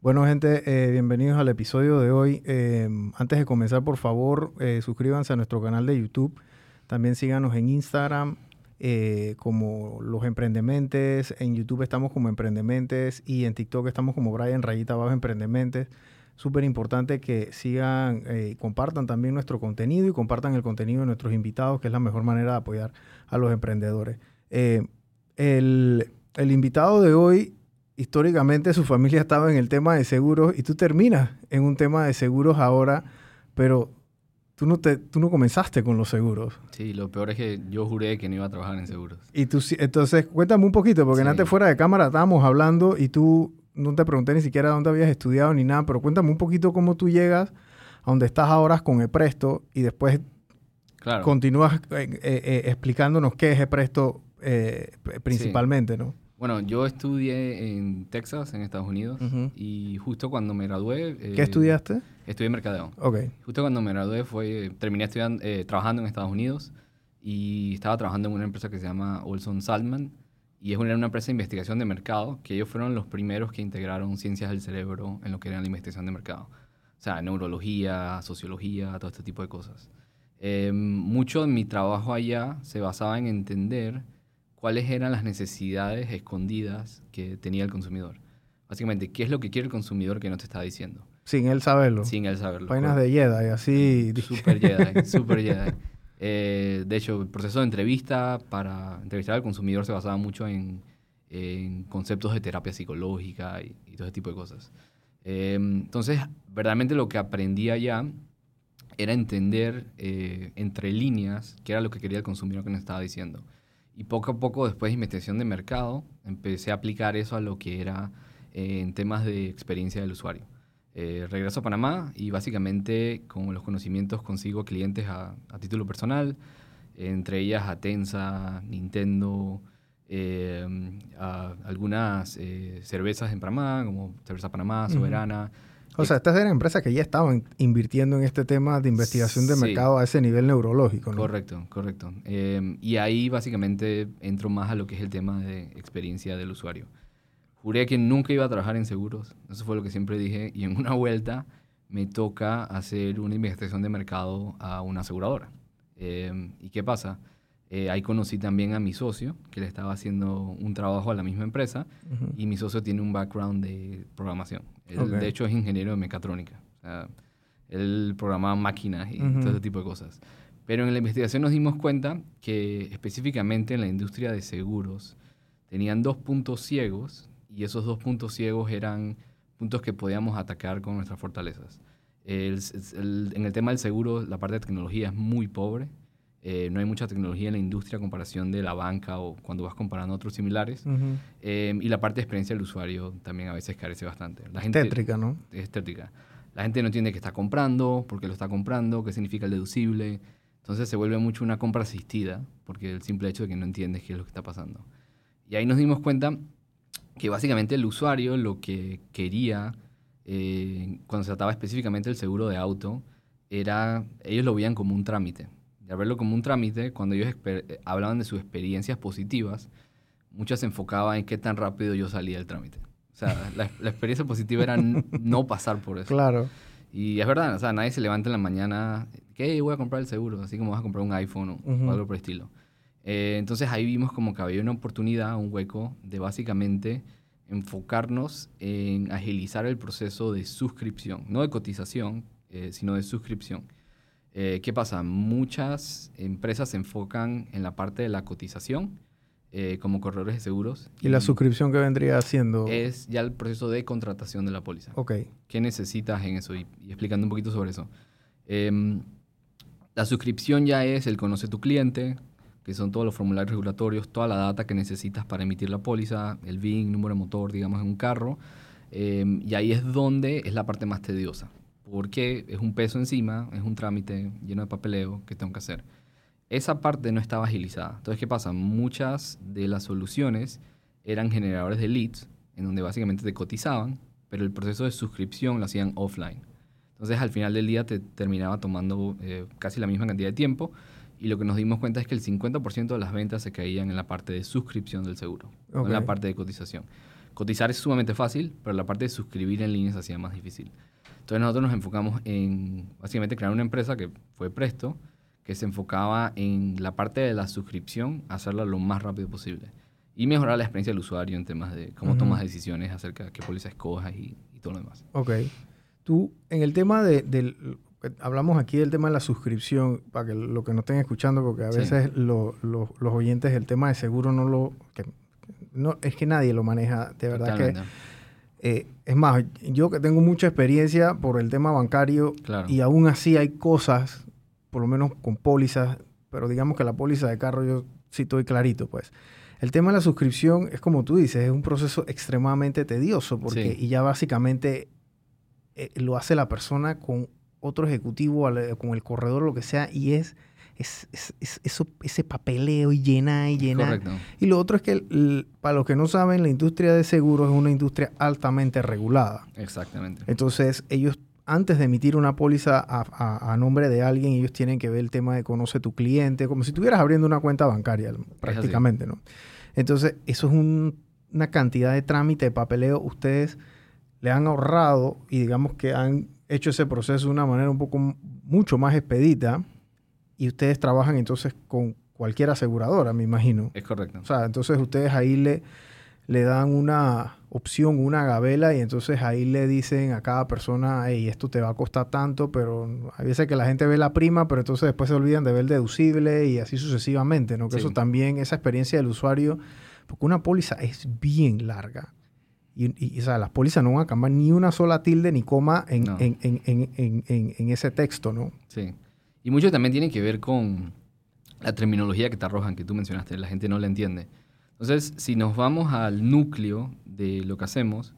Bueno, gente, eh, bienvenidos al episodio de hoy. Eh, antes de comenzar, por favor, eh, suscríbanse a nuestro canal de YouTube. También síganos en Instagram como Los Emprendementes. En YouTube estamos como Emprendementes y en TikTok estamos como Brian Rayita Abajo Emprendementes. Súper importante que sigan y compartan también nuestro contenido y compartan el contenido de nuestros invitados, que es la mejor manera de apoyar a los emprendedores. el invitado de hoy históricamente su familia estaba en el tema de seguros y tú terminas en un tema de seguros ahora, pero tú no, te, tú no comenzaste con los seguros. Sí, lo peor es que yo juré que no iba a trabajar en seguros. Y tú, entonces, cuéntame un poquito, porque antes fuera de cámara estábamos hablando y tú no te pregunté ni siquiera dónde habías estudiado ni nada, pero cuéntame un poquito cómo tú llegas a donde estás ahora con Epresto y después continúas eh, eh, eh, explicándonos qué es Epresto principalmente, ¿no? Bueno, yo estudié en Texas, en Estados Unidos, y justo cuando me gradué... Eh, ¿Qué estudiaste? Estudié mercadeo. Ok. Justo cuando me gradué fue, terminé estudiando, eh, trabajando en Estados Unidos y estaba trabajando en una empresa que se llama Olson Salman y es una, una empresa de investigación de mercado que ellos fueron los primeros que integraron ciencias del cerebro en lo que era la investigación de mercado. O sea, neurología, sociología, todo este tipo de cosas. Eh, mucho de mi trabajo allá se basaba en entender cuáles eran las necesidades escondidas que tenía el consumidor. Básicamente, ¿qué es lo que quiere el consumidor que no te está diciendo? Sin él saberlo. Sin él saberlo. Vainas de Jedi, así. Super Jedi, super Jedi. Eh, de hecho, el proceso de entrevista para entrevistar al consumidor se basaba mucho en, conceptos de terapia psicológica y, todo ese tipo de cosas. Eh, entonces, verdaderamente lo que aprendí allá era entender eh, entre líneas qué era lo que quería el consumidor que nos estaba diciendo. Y poco a poco, después de investigación de mercado, empecé a aplicar eso a lo que era eh, en temas de experiencia del usuario. Eh, regreso a Panamá y básicamente con los conocimientos consigo clientes a, título personal, entre ellas Atenza, Nintendo, eh, algunas cervezas en Panamá, como Cerveza Panamá, Soberana. O sea, estas eran empresas que ya estaban invirtiendo en este tema de investigación de mercado a ese nivel neurológico, ¿no? Correcto, correcto. Em, y ahí básicamente entro más a lo que es el tema de experiencia del usuario. Juré que nunca iba a trabajar en seguros, eso fue lo que siempre dije, y en una vuelta me toca hacer una investigación de mercado a una aseguradora. Em, ¿Y qué pasa? Eh, ahí conocí también a mi socio, que le estaba haciendo un trabajo a la misma empresa, y mi socio tiene un background de programación. Él, de hecho, es ingeniero de mecatrónica. O sea, él programaba máquinas y todo ese tipo de cosas. Pero en la investigación nos dimos cuenta que específicamente en la industria de seguros tenían dos puntos ciegos, y esos dos puntos ciegos eran puntos que podíamos atacar con nuestras fortalezas. en el tema del seguro, la parte de tecnología es muy pobre eh, no hay mucha tecnología en la industria a comparación de la banca o cuando vas comparando otros similares. Eh, y la parte de experiencia del usuario también a veces carece bastante. La gente, tétrica, ¿no? Es tétrica. La gente no entiende qué está comprando, por qué lo está comprando, qué significa el deducible. Entonces se vuelve mucho una compra asistida, porque el simple hecho de que no entiendes qué es lo que está pasando. Y ahí nos dimos cuenta que básicamente el usuario lo que quería, eh, cuando se trataba específicamente del seguro de auto, era, ellos lo veían como un trámite de verlo como un trámite, cuando ellos eh, hablaban de sus experiencias positivas, muchas se enfocaban en qué tan rápido yo salía del trámite. O sea, la, experiencia positiva era no pasar por eso. Claro. Y es verdad, o sea, nadie se levanta en la mañana, que voy a comprar el seguro, así como vas a comprar un iPhone o, algo por el estilo. Eh, entonces ahí vimos como que había una oportunidad, un hueco de básicamente enfocarnos en agilizar el proceso de suscripción, no de cotización, eh, sino de suscripción. Eh, ¿Qué pasa? Muchas empresas se enfocan en la parte de la cotización eh, como corredores de seguros. ¿Y, la suscripción que vendría haciendo? Es ya el proceso de contratación de la póliza. Ok. ¿Qué necesitas en eso? Y, explicando un poquito sobre eso. Em, la suscripción ya es el conoce tu cliente, que son todos los formularios regulatorios, toda la data que necesitas para emitir la póliza, el VIN, número de motor, digamos, en un carro. Em, y ahí es donde es la parte más tediosa porque es un peso encima, es un trámite lleno de papeleo que tengo que hacer. Esa parte no estaba agilizada. Entonces, ¿qué pasa? Muchas de las soluciones eran generadores de leads, en donde básicamente te cotizaban, pero el proceso de suscripción lo hacían offline. Entonces, al final del día te terminaba tomando eh, casi la misma cantidad de tiempo y lo que nos dimos cuenta es que el 50% de las ventas se caían en la parte de suscripción del seguro, no en la parte de cotización. Cotizar es sumamente fácil, pero la parte de suscribir en línea se hacía más difícil. Entonces nosotros nos enfocamos en básicamente crear una empresa que fue Presto, que se enfocaba en la parte de la suscripción, hacerla lo más rápido posible y mejorar la experiencia del usuario en temas de cómo tomas decisiones acerca de qué póliza escojas y, todo lo demás. Ok. Tú, en el tema de, del... Hablamos aquí del tema de la suscripción, para que lo que no estén escuchando, porque a veces los oyentes el tema de seguro no lo... no, es que nadie lo maneja, de verdad que... Eh, es más, yo que tengo mucha experiencia por el tema bancario y aún así hay cosas, por lo menos con pólizas, pero digamos que la póliza de carro yo sí estoy clarito, pues. El tema de la suscripción es como tú dices, es un proceso extremadamente tedioso porque y ya básicamente eh, lo hace la persona con otro ejecutivo, con el corredor, lo que sea, y es, es, eso, ese papeleo y llena y llena. Y lo otro es que, para los que no saben, la industria de seguros es una industria altamente regulada. Exactamente. Entonces, ellos antes de emitir una póliza a, nombre de alguien, ellos tienen que ver el tema de conoce tu cliente, como si estuvieras abriendo una cuenta bancaria, prácticamente, ¿no? Entonces, eso es una cantidad de trámite, de papeleo. Ustedes le han ahorrado y digamos que han hecho ese proceso de una manera un poco mucho más expedita y ustedes trabajan entonces con cualquier aseguradora, me imagino. Es correcto. O sea, entonces ustedes ahí le, le dan una opción, una gabela, y entonces ahí le dicen a cada persona, hey, esto te va a costar tanto, pero hay veces que la gente ve la prima, pero entonces después se olvidan de ver el deducible y así sucesivamente, ¿no? Que eso también, esa experiencia del usuario, porque una póliza es bien larga. Y, o sea, las pólizas no van a cambiar ni una sola tilde ni coma en, en, en, en, ese texto, ¿no? Sí. Y mucho también tiene que ver con la terminología que te arrojan, que tú mencionaste, la gente no la entiende. Entonces, si nos vamos al núcleo de lo que hacemos,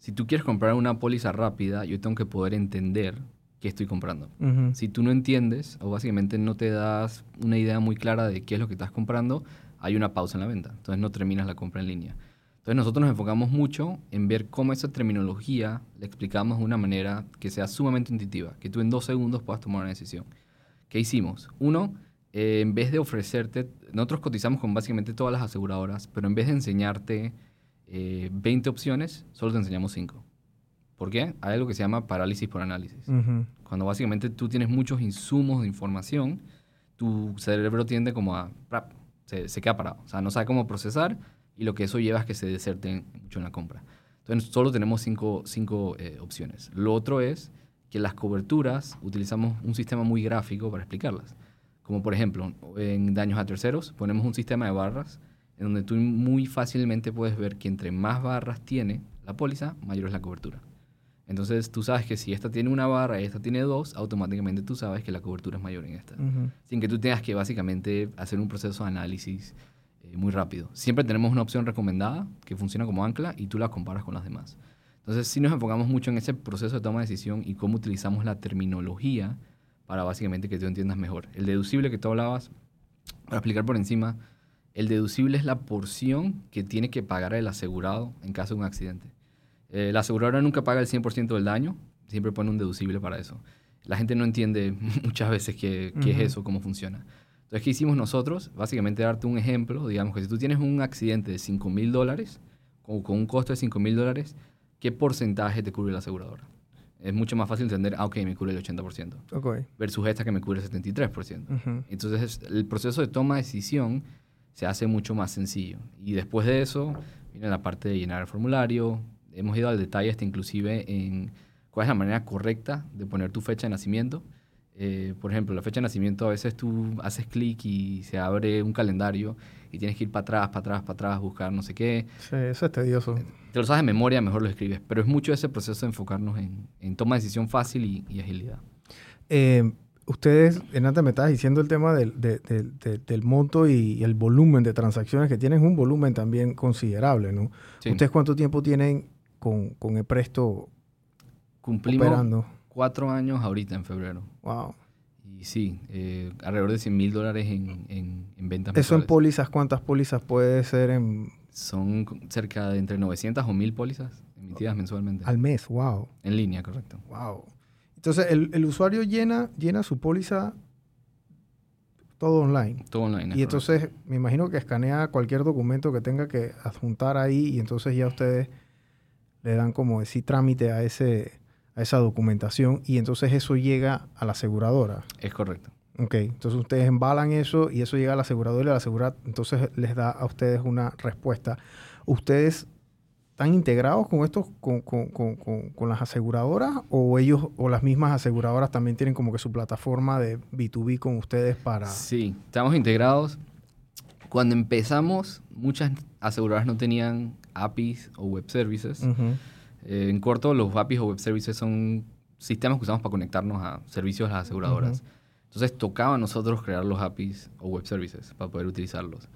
si tú quieres comprar una póliza rápida, yo tengo que poder entender qué estoy comprando. Si tú no entiendes o básicamente no te das una idea muy clara de qué es lo que estás comprando, hay una pausa en la venta. Entonces no terminas la compra en línea. Entonces nosotros nos enfocamos mucho en ver cómo esa terminología la explicamos de una manera que sea sumamente intuitiva, que tú en dos segundos puedas tomar una decisión. ¿Qué hicimos? Uno, eh, en vez de ofrecerte, nosotros cotizamos con básicamente todas las aseguradoras, pero en vez de enseñarte 20 eh, opciones, solo te enseñamos 5. ¿Por qué? Hay algo que se llama parálisis por análisis. Cuando básicamente tú tienes muchos insumos de información, tu cerebro tiende como a... Se, se, queda parado. O sea, no sabe cómo procesar y lo que eso lleva es que se deserte mucho en la compra. Entonces, solo tenemos cinco, cinco eh, opciones. Lo otro es que las coberturas utilizamos un sistema muy gráfico para explicarlas. Como por ejemplo, en daños a terceros ponemos un sistema de barras en donde tú muy fácilmente puedes ver que entre más barras tiene la póliza, mayor es la cobertura. Entonces tú sabes que si esta tiene una barra y esta tiene dos, automáticamente tú sabes que la cobertura es mayor en esta. Sin que tú tengas que básicamente hacer un proceso de análisis eh, muy rápido. Siempre tenemos una opción recomendada que funciona como ancla y tú la comparas con las demás. Entonces sí nos enfocamos mucho en ese proceso de toma de decisión y cómo utilizamos la terminología para básicamente que tú entiendas mejor. El deducible que tú hablabas, para explicar por encima, el deducible es la porción que tiene que pagar el asegurado en caso de un accidente. Eh, la aseguradora nunca paga el 100% del daño, siempre pone un deducible para eso. La gente no entiende muchas veces qué, qué es eso, cómo funciona. Entonces, ¿qué hicimos nosotros? Básicamente darte un ejemplo, digamos que si tú tienes un accidente de 5 mil dólares, o con un costo de 5 mil dólares, ¿qué porcentaje te cubre la aseguradora? es mucho más fácil entender, ah, ok, me cubre el 80%. Okay. Versus esta que me cubre el 73%. Entonces, el proceso de toma de decisión se hace mucho más sencillo. Y después de eso, viene la parte de llenar el formulario. Hemos ido al detalle hasta inclusive en cuál es la manera correcta de poner tu fecha de nacimiento. Eh, por ejemplo, la fecha de nacimiento a veces tú haces clic y se abre un calendario y tienes que ir para atrás, para atrás, para atrás, buscar no sé qué. Sí, eso es tedioso. Te lo sabes de memoria, mejor lo escribes. Pero es mucho ese proceso de enfocarnos en, en toma de decisión fácil y, agilidad. Eh, ustedes, antes me estabas diciendo el tema del, del monto y, el volumen de transacciones que tienen, un volumen también considerable, ¿no? ¿Ustedes cuánto tiempo tienen con, con el presto Cumplimos operando? cuatro años ahorita en febrero. Wow. Y sí, eh, alrededor de 100 mil dólares en, en, en ventas ¿Eso en pólizas? ¿Cuántas pólizas puede ser en...? Son cerca de entre 900 o 1000 pólizas emitidas mensualmente. Al mes, wow. En línea, correcto. Wow. Entonces, el, el usuario llena, llena su póliza todo online. Todo online. Y entonces, me imagino que escanea cualquier documento que tenga que adjuntar ahí y entonces ya ustedes le dan como decir trámite a, ese, a esa documentación y entonces eso llega a la aseguradora. Es correcto. Ok, entonces ustedes embalan eso y eso llega a la aseguradora y la aseguradora entonces les da a ustedes una respuesta. ¿Ustedes están integrados con estos, con, con, con, con, las aseguradoras o ellos o las mismas aseguradoras también tienen como que su plataforma de B2B con ustedes para... Sí, estamos integrados. Cuando empezamos, muchas aseguradoras no tenían APIs o web services. Eh, en corto, los APIs o web services son sistemas que usamos para conectarnos a servicios de las aseguradoras. Entonces tocaba a nosotros crear los APIs o web services para poder utilizarlos.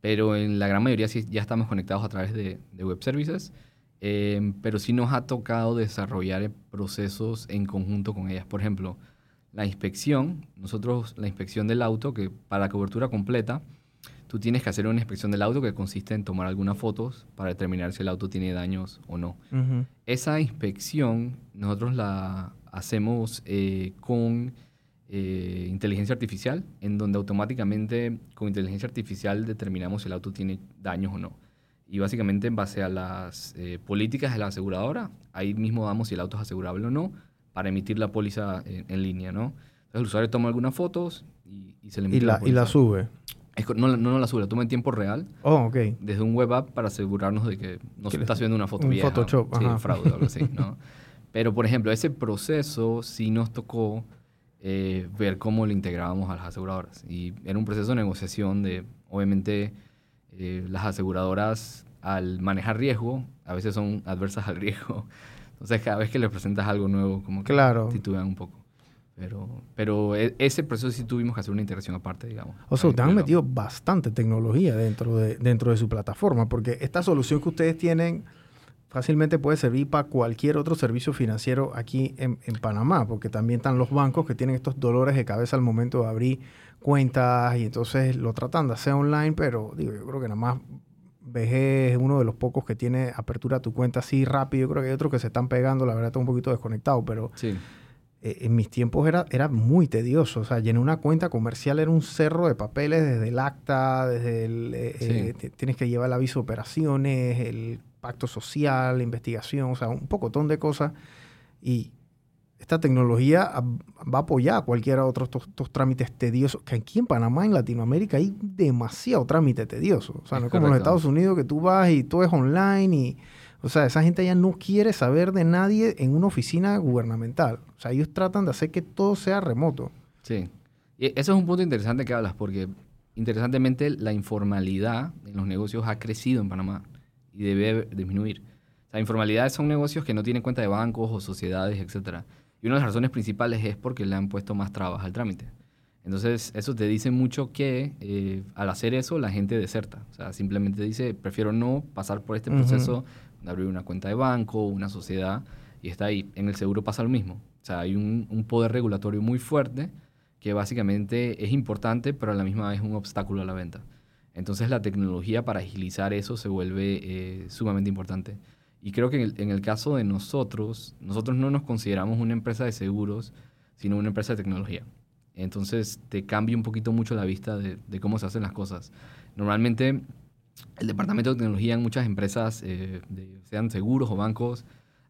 Pero en la gran mayoría sí ya estamos conectados a través de, web services. Eh, pero sí nos ha tocado desarrollar procesos en conjunto con ellas. Por ejemplo, la inspección, nosotros la inspección del auto, que para la cobertura completa, tú tienes que hacer una inspección del auto que consiste en tomar algunas fotos para determinar si el auto tiene daños o no. Esa inspección nosotros la hacemos eh, con eh, inteligencia artificial, en donde automáticamente con inteligencia artificial determinamos si el auto tiene daños o no. Y básicamente en base a las eh, políticas de la aseguradora, ahí mismo damos si el auto es asegurable o no para emitir la póliza en, línea, ¿no? Entonces el usuario toma algunas fotos y, se le emite ¿Y la, ¿Y la sube? No, no, la sube, la toma en tiempo real. Oh, ok. Desde un web app para asegurarnos de que no se está subiendo una foto un Photoshop. Sí, fraude o algo así, ¿no? Pero, por ejemplo, ese proceso sí nos tocó eh, ver cómo lo integrábamos a las aseguradoras. Y era un proceso de negociación de, obviamente, eh, las aseguradoras al manejar riesgo, a veces son adversas al riesgo. Entonces, cada vez que les presentas algo nuevo, como que claro. titubean un poco. Pero, pero e, ese proceso sí tuvimos que hacer una integración aparte, digamos. O sea, ustedes han metido bastante tecnología dentro de, dentro de su plataforma, porque esta solución que ustedes tienen fácilmente puede servir para cualquier otro servicio financiero aquí en, Panamá, porque también están los bancos que tienen estos dolores de cabeza al momento de abrir cuentas y entonces lo tratan de hacer online, pero digo, yo creo que nada más VG es uno de los pocos que tiene apertura a tu cuenta así rápido. Yo creo que hay otros que se están pegando, la verdad está un poquito desconectado, pero eh, en mis tiempos era, era muy tedioso. O sea, llenar una cuenta comercial era un cerro de papeles desde el acta, desde el... Eh, eh, tienes que llevar el aviso de operaciones, el pacto social, la investigación, o sea, un pocotón de cosas. Y esta tecnología va a apoyar cualquiera de otros estos, trámites tediosos, que aquí en Panamá, en Latinoamérica, hay demasiado trámite tedioso. O sea, no es como en los Estados Unidos que tú vas y todo es online y... O sea, esa gente ya no quiere saber de nadie en una oficina gubernamental. O sea, ellos tratan de hacer que todo sea remoto. Sí. Y eso es un punto interesante que hablas, porque interesantemente la informalidad en los negocios ha crecido en Panamá y debe disminuir. La informalidad son negocios que no tienen cuenta de bancos o sociedades, etc. Y una de las razones principales es porque le han puesto más trabas al trámite. Entonces, eso te dice mucho que eh, al hacer eso la gente deserta. O sea, simplemente dice, prefiero no pasar por este proceso abrir una cuenta de banco, una sociedad, y está ahí. En el seguro pasa lo mismo. O sea, hay un, un poder regulatorio muy fuerte que básicamente es importante, pero a la misma vez es un obstáculo a la venta. Entonces la tecnología para agilizar eso se vuelve eh, sumamente importante. Y creo que en el, caso de nosotros, nosotros no nos consideramos una empresa de seguros, sino una empresa de tecnología. Entonces te cambia un poquito mucho la vista de, cómo se hacen las cosas. Normalmente el departamento de tecnología en muchas empresas, eh, sean seguros o bancos,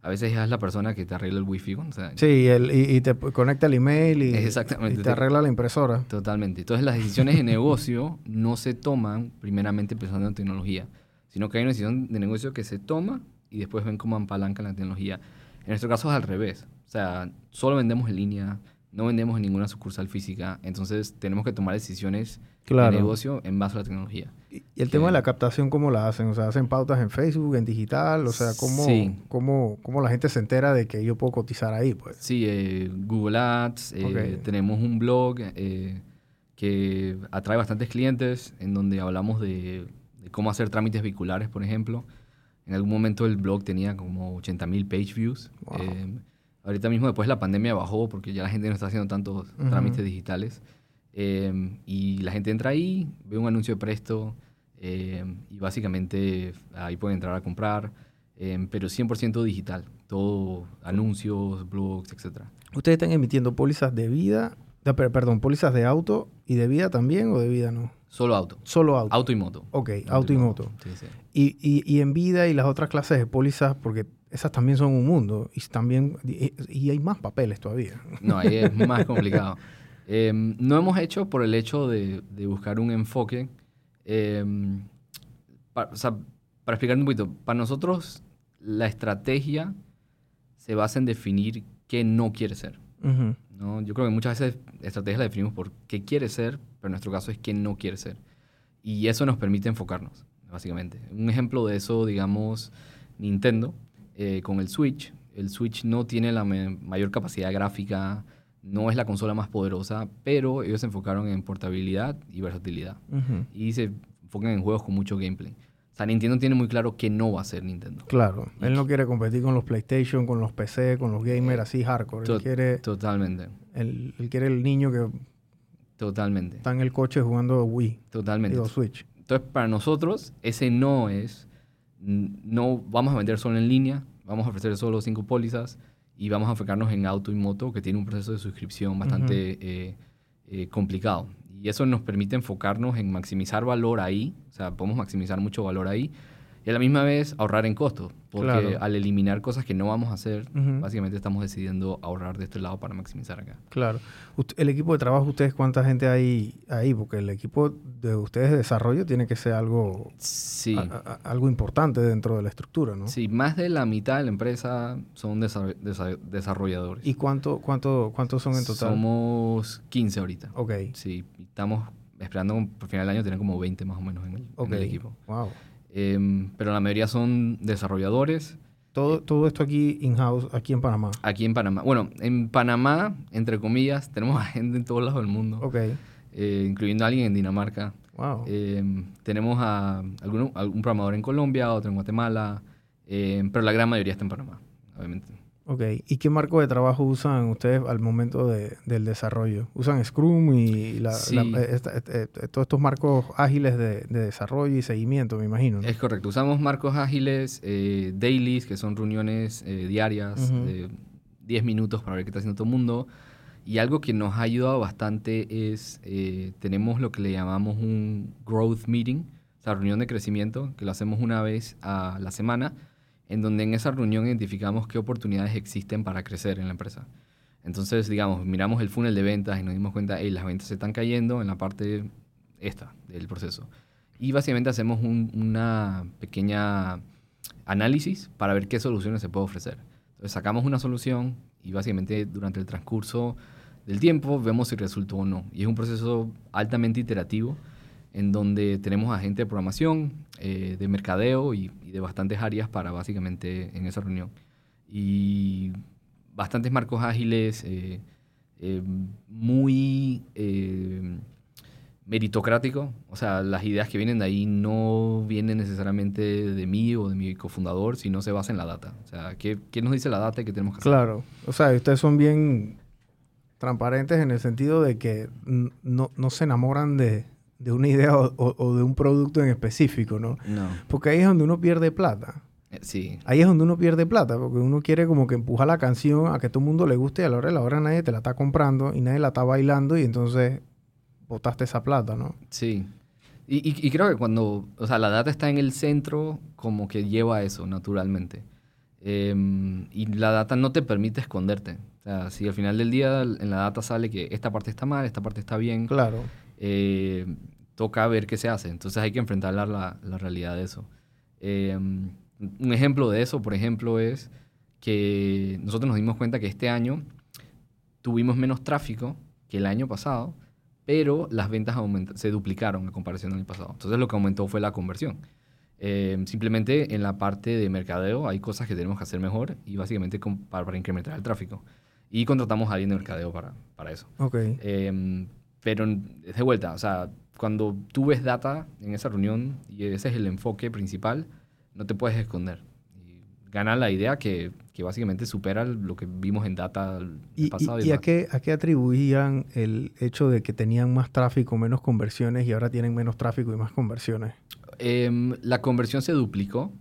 a veces es la persona que te arregla el wifi. sí, y, te conecta el email y, y te arregla la impresora. Totalmente. Entonces las decisiones de negocio no se toman primeramente pensando en tecnología, sino que hay una decisión de negocio que se toma y después ven cómo apalancan la tecnología. En nuestro caso es al revés. O sea, solo vendemos en línea, no vendemos en ninguna sucursal física, entonces tenemos que tomar decisiones de negocio en base a la tecnología. Y, el tema de la captación, ¿cómo la hacen? O sea, ¿hacen pautas en Facebook, en digital? O sea, ¿cómo, cómo, cómo la gente se entera de que yo puedo cotizar ahí? Pues? Sí, eh, Google Ads, eh, tenemos un blog eh, que atrae bastantes clientes en donde hablamos de, cómo hacer trámites vehiculares, por ejemplo. En algún momento el blog tenía como 80.000 page views. Ahorita mismo después la pandemia bajó porque ya la gente no está haciendo tantos trámites digitales. Y la gente entra ahí, ve un anuncio de presto em, y básicamente ahí puede entrar a comprar, em, pero 100% digital. Todo anuncios, blogs, etc. ¿Ustedes están emitiendo pólizas de vida, perdón, pólizas de auto y de vida también o de vida no? Solo auto. Solo auto. Auto y moto. Ok, auto, y moto. Y, y, y en vida y las otras clases de pólizas, porque esas también son un mundo y también y, hay más papeles todavía. No, ahí es más complicado. Em, no hemos hecho por el hecho de, buscar un enfoque. Em, para, o sea, para explicar un poquito, para nosotros la estrategia se basa en definir qué no quiere ser. ¿no? Yo creo que muchas veces estrategias la definimos por qué quiere ser, pero en nuestro caso es qué no quiere ser. Y eso nos permite enfocarnos, básicamente. Un ejemplo de eso, digamos, Nintendo, eh, con el Switch. El Switch no tiene la mayor capacidad gráfica, no es la consola más poderosa, pero ellos se enfocaron en portabilidad y versatilidad. Y se enfocan en juegos con mucho gameplay. O sea, Nintendo tiene muy claro que no va a ser Nintendo. Claro. él no quiere competir con los PlayStation, con los PC, con los gamers así hardcore. él quiere, totalmente. Él, quiere el niño que Totalmente. Está en el coche jugando Wii. Totalmente. o Switch. Entonces, para nosotros, ese no es. No vamos a vender solo en línea, vamos a ofrecer solo cinco pólizas y vamos a enfocarnos en auto y moto, que tiene un proceso de suscripción bastante eh, eh, complicado. Y eso nos permite enfocarnos en maximizar valor ahí, o sea, podemos maximizar mucho valor ahí y a la misma vez ahorrar en costos, porque al eliminar cosas que no vamos a hacer, básicamente estamos decidiendo ahorrar de este lado para maximizar acá. Claro. el equipo de trabajo, ¿ustedes cuánta gente hay ahí? Porque el equipo de ustedes de desarrollo tiene que ser algo, sí. algo importante dentro de la estructura, ¿no? Sí, más de la mitad de la empresa son desarrolladores. ¿Y cuánto, cuánto, cuántos son en total? Somos 15 ahorita. Ok. Sí, estamos esperando por final del año tener como 20 más o menos en el, en el equipo. Wow. Em, pero la mayoría son desarrolladores. Todo, todo esto aquí in-house, aquí en Panamá. Aquí en Panamá. Bueno, en Panamá, entre comillas, tenemos a gente en todos lados del mundo. Ok. Eh, incluyendo a alguien en Dinamarca. Wow. Em, tenemos a algún, algún programador en Colombia, otro en Guatemala, em, pero la gran mayoría está en Panamá, obviamente. Ok, ¿y qué marco de trabajo usan ustedes al momento de, del desarrollo? ¿Usan Scrum y la, eh, eh, eh, todos estos marcos ágiles de, desarrollo y seguimiento, me imagino? Es correcto, usamos marcos ágiles, dailies, que son reuniones diarias de 10 minutos para ver qué está haciendo todo el mundo. Y algo que nos ha ayudado bastante es, tenemos lo que le llamamos un growth meeting, o sea, reunión de crecimiento, que lo hacemos una vez a la semana en donde en esa reunión identificamos qué oportunidades existen para crecer en la empresa. Entonces, digamos, miramos el funnel de ventas y nos dimos cuenta, que las ventas se están cayendo en la parte esta del proceso. Y básicamente hacemos un, una pequeña análisis para ver qué soluciones se puede ofrecer. Entonces, sacamos una solución y básicamente durante el transcurso del tiempo vemos si resultó o no. Y es un proceso altamente iterativo en donde tenemos a gente de programación, eh, de mercadeo y, de bastantes áreas para básicamente en esa reunión. Y bastantes marcos ágiles, eh, eh, muy meritocrático. O sea, las ideas que vienen de ahí no vienen necesariamente de mí o de mi cofundador, sino se basan en la data. O sea, ¿qué, qué nos dice la data y qué tenemos que hacer? Claro. O sea, ustedes son bien transparentes en el sentido de que no, no se enamoran de, de una idea o, de un producto en específico, ¿no? No. Porque ahí es donde uno pierde plata. Eh, sí. Ahí es donde uno pierde plata, porque uno quiere como que empujar la canción a que todo el mundo le guste y a la hora de la hora nadie te la está comprando y nadie la está bailando y entonces botaste esa plata, ¿no? Sí. Y, creo que cuando, o sea, la data está en el centro, como que lleva a eso naturalmente. Em, y la data no te permite esconderte. O sea, si al final del día en la data sale que esta parte está mal, esta parte está bien. Claro. Eh, toca ver qué se hace. Entonces hay que enfrentar la, la, realidad de eso. Eh, un ejemplo de eso, por ejemplo, es que nosotros nos dimos cuenta que este año tuvimos menos tráfico que el año pasado, pero las ventas se duplicaron en comparación al año pasado. Entonces lo que aumentó fue la conversión. Eh, simplemente en la parte de mercadeo hay cosas que tenemos que hacer mejor y básicamente para, para, incrementar el tráfico. Y contratamos a alguien de mercadeo para, para eso. Okay. Eh, pero de vuelta, o sea, cuando tú ves data en esa reunión y ese es el enfoque principal, no te puedes esconder. Y gana la idea que, que básicamente supera lo que vimos en data ¿Y, pasado. ¿Y, y a, qué, a qué atribuían el hecho de que tenían más tráfico, menos conversiones y ahora tienen menos tráfico y más conversiones? Em, la conversión se duplicó,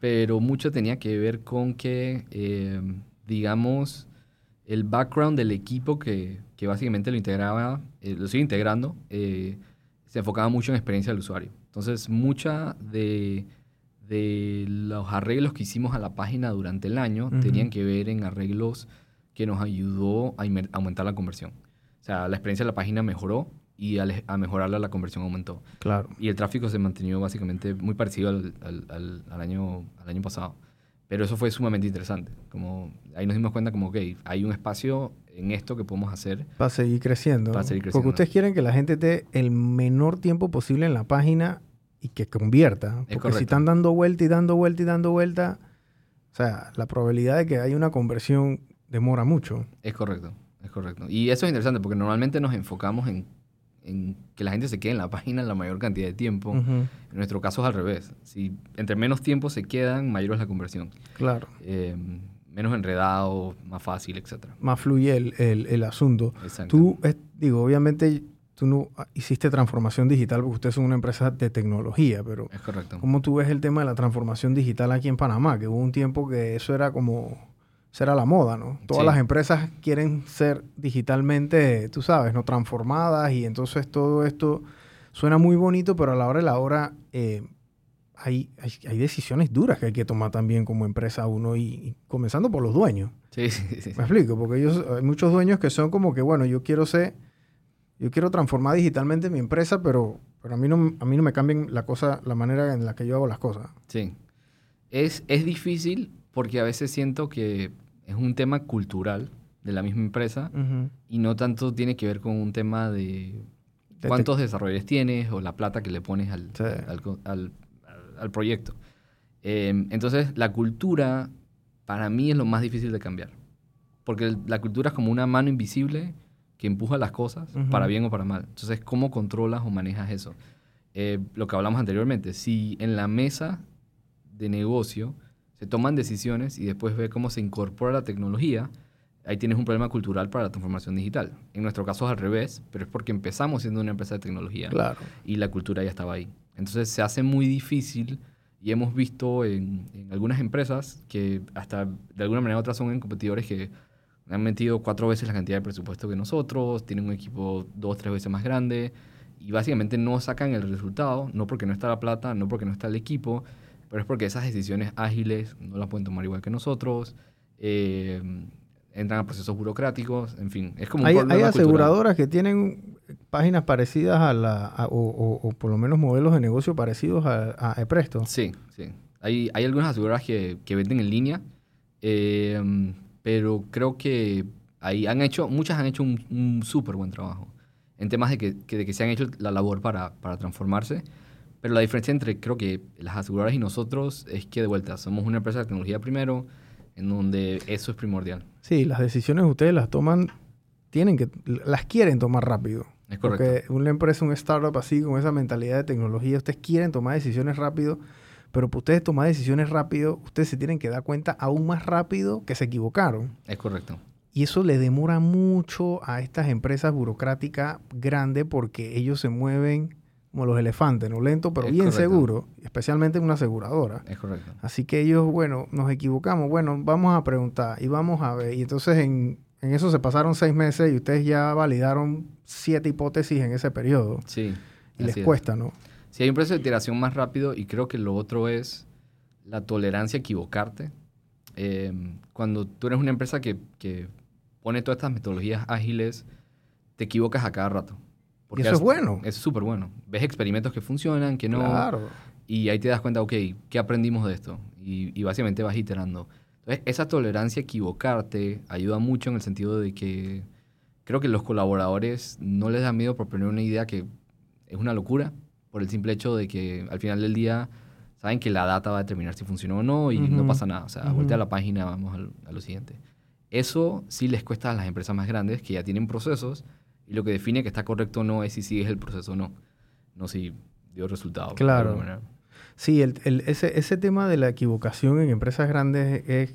pero mucho tenía que ver con que, em, digamos, el background del equipo que, que básicamente lo integraba, eh, lo sigue integrando, eh, se enfocaba mucho en experiencia del usuario. Entonces, mucha de, de los arreglos que hicimos a la página durante el año tenían que ver en arreglos que nos ayudó a aumentar la conversión. O sea, la experiencia de la página mejoró y al, a mejorarla la conversión aumentó. Claro. Y el tráfico se mantenió básicamente muy parecido al, al, al, año, al año pasado. Pero eso fue sumamente interesante. Como, ahí nos dimos cuenta como, ok, hay un espacio en esto que podemos hacer. Para seguir creciendo. Para seguir creciendo. Porque ustedes quieren que la gente esté el menor tiempo posible en la página y que convierta. Porque si están dando vuelta y dando vuelta y dando vuelta, o sea, la probabilidad de que haya una conversión demora mucho. Es correcto, es correcto. Y eso es interesante porque normalmente nos enfocamos en, en que la gente se quede en la página la mayor cantidad de tiempo. En nuestro caso es al revés. Si entre menos tiempo se quedan, mayor es la conversión. Claro. Eh, menos enredado, más fácil, etc. Más fluye el, el, el asunto. Tú, digo, obviamente tú no hiciste transformación digital porque ustedes son una empresa de tecnología, pero es correcto. ¿cómo tú ves el tema de la transformación digital aquí en Panamá? Que hubo un tiempo que eso era como, eso era la moda, ¿no? Todas las empresas quieren ser digitalmente, tú sabes, no transformadas y entonces todo esto suena muy bonito, pero a la hora de la hora eh, hay, hay, decisiones duras que hay que tomar también como empresa uno y, comenzando por los dueños. Sí, sí, sí. Me explico, porque ellos, hay muchos dueños que son como que, bueno, yo quiero ser yo quiero transformar digitalmente mi empresa, pero, pero a, mí no, a mí no me cambien la cosa, la manera en la que yo hago las cosas. Sí. Es, es difícil porque a veces siento que es un tema cultural de la misma empresa y no tanto tiene que ver con un tema de, cuántos desarrolladores tienes o la plata que le pones al, al, al, proyecto. Em, entonces, la cultura para mí es lo más difícil de cambiar. Porque la cultura es como una mano invisible que empuja las cosas, para bien o para mal. Entonces, ¿cómo controlas o manejas eso? Eh, lo que hablamos anteriormente, si en la mesa de negocio se toman decisiones y después ve cómo se incorpora la tecnología, ahí tienes un problema cultural para la transformación digital. En nuestro caso es al revés, pero es porque empezamos siendo una empresa de tecnología claro. y la cultura ya estaba ahí. Entonces se hace muy difícil y hemos visto en, en algunas empresas que hasta de alguna manera u otra son en competidores que han metido cuatro veces la cantidad de presupuesto que nosotros, tienen un equipo dos, tres veces más grande y básicamente no sacan el resultado, no porque no está la plata, no porque no está el equipo, pero es porque esas decisiones ágiles no las pueden tomar igual que nosotros, eh, entran a procesos burocráticos, en fin, es como un Hay, hay aseguradoras que tienen páginas parecidas a la, o, por lo menos modelos de negocio parecidos a, a ePresto. Sí, sí. Hay, hay algunas aseguradoras que, que venden en línea. Eh, pero creo que ahí han hecho, muchas han hecho un, súper buen trabajo en temas de que, de que se han hecho la labor para, para transformarse. Pero la diferencia entre, creo que las aseguradoras y nosotros es que, de vuelta, somos una empresa de tecnología primero, en donde eso es primordial. Sí, las decisiones ustedes las toman, tienen que, las quieren tomar rápido. Es correcto. Porque una empresa, un startup así, con esa mentalidad de tecnología, ustedes quieren tomar decisiones rápido pero para ustedes tomar decisiones rápido, ustedes se tienen que dar cuenta aún más rápido que se equivocaron. Es correcto. Y eso le demora mucho a estas empresas burocráticas grandes porque ellos se mueven como los elefantes, ¿no? Lento, pero bien seguro, especialmente en una aseguradora. Es correcto. Así que ellos, bueno, nos equivocamos, bueno, vamos a preguntar y vamos a ver. Y entonces en, en eso se pasaron seis meses y ustedes ya validaron siete hipótesis en ese periodo. Sí. Y les cuesta, ¿no? Sí, hay un proceso de iteración más rápido y creo que lo otro es la tolerancia a equivocarte. Eh, cuando tú eres una empresa que, que, pone todas estas metodologías ágiles, te equivocas a cada rato. y eso es bueno. Es súper bueno. Ves experimentos que funcionan, que no. Claro. Y ahí te das cuenta, ok, ¿qué aprendimos de esto? Y, y básicamente vas iterando. Entonces, esa tolerancia a equivocarte ayuda mucho en el sentido de que creo que los colaboradores no les da miedo proponer una idea que es una locura por el simple hecho de que al final del día saben que la data va a determinar si funcionó o no y no pasa nada. O sea, uh a la página, vamos a lo siguiente. Eso sí les cuesta a las empresas más grandes que ya tienen procesos y lo que define que está correcto o no es si sigues el proceso o no, no si dio resultado. Claro. Sí, el, el, ese, ese tema de la equivocación en empresas grandes es,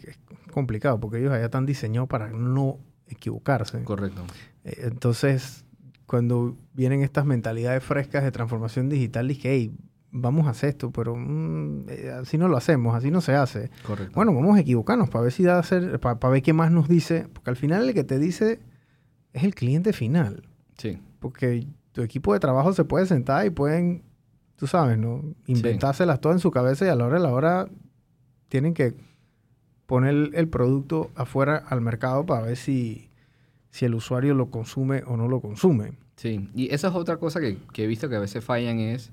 complicado porque ellos allá están diseñados para no equivocarse. Correcto. Eh, entonces, cuando vienen estas mentalidades frescas de transformación digital, dije, hey, vamos a hacer esto, pero mm, eh, así no lo hacemos, así no se hace. Correcto. Bueno, vamos a equivocarnos para ver si da hacer, para, ver qué más nos dice, porque al final el que te dice es el cliente final. Sí. Porque tu equipo de trabajo se puede sentar y pueden, tú sabes, ¿no? Inventárselas todas en su cabeza y a la hora de la hora tienen que poner el producto afuera al mercado para ver si, si el usuario lo consume o no lo consume. Sí, y esa es otra cosa que, que he visto que a veces fallan es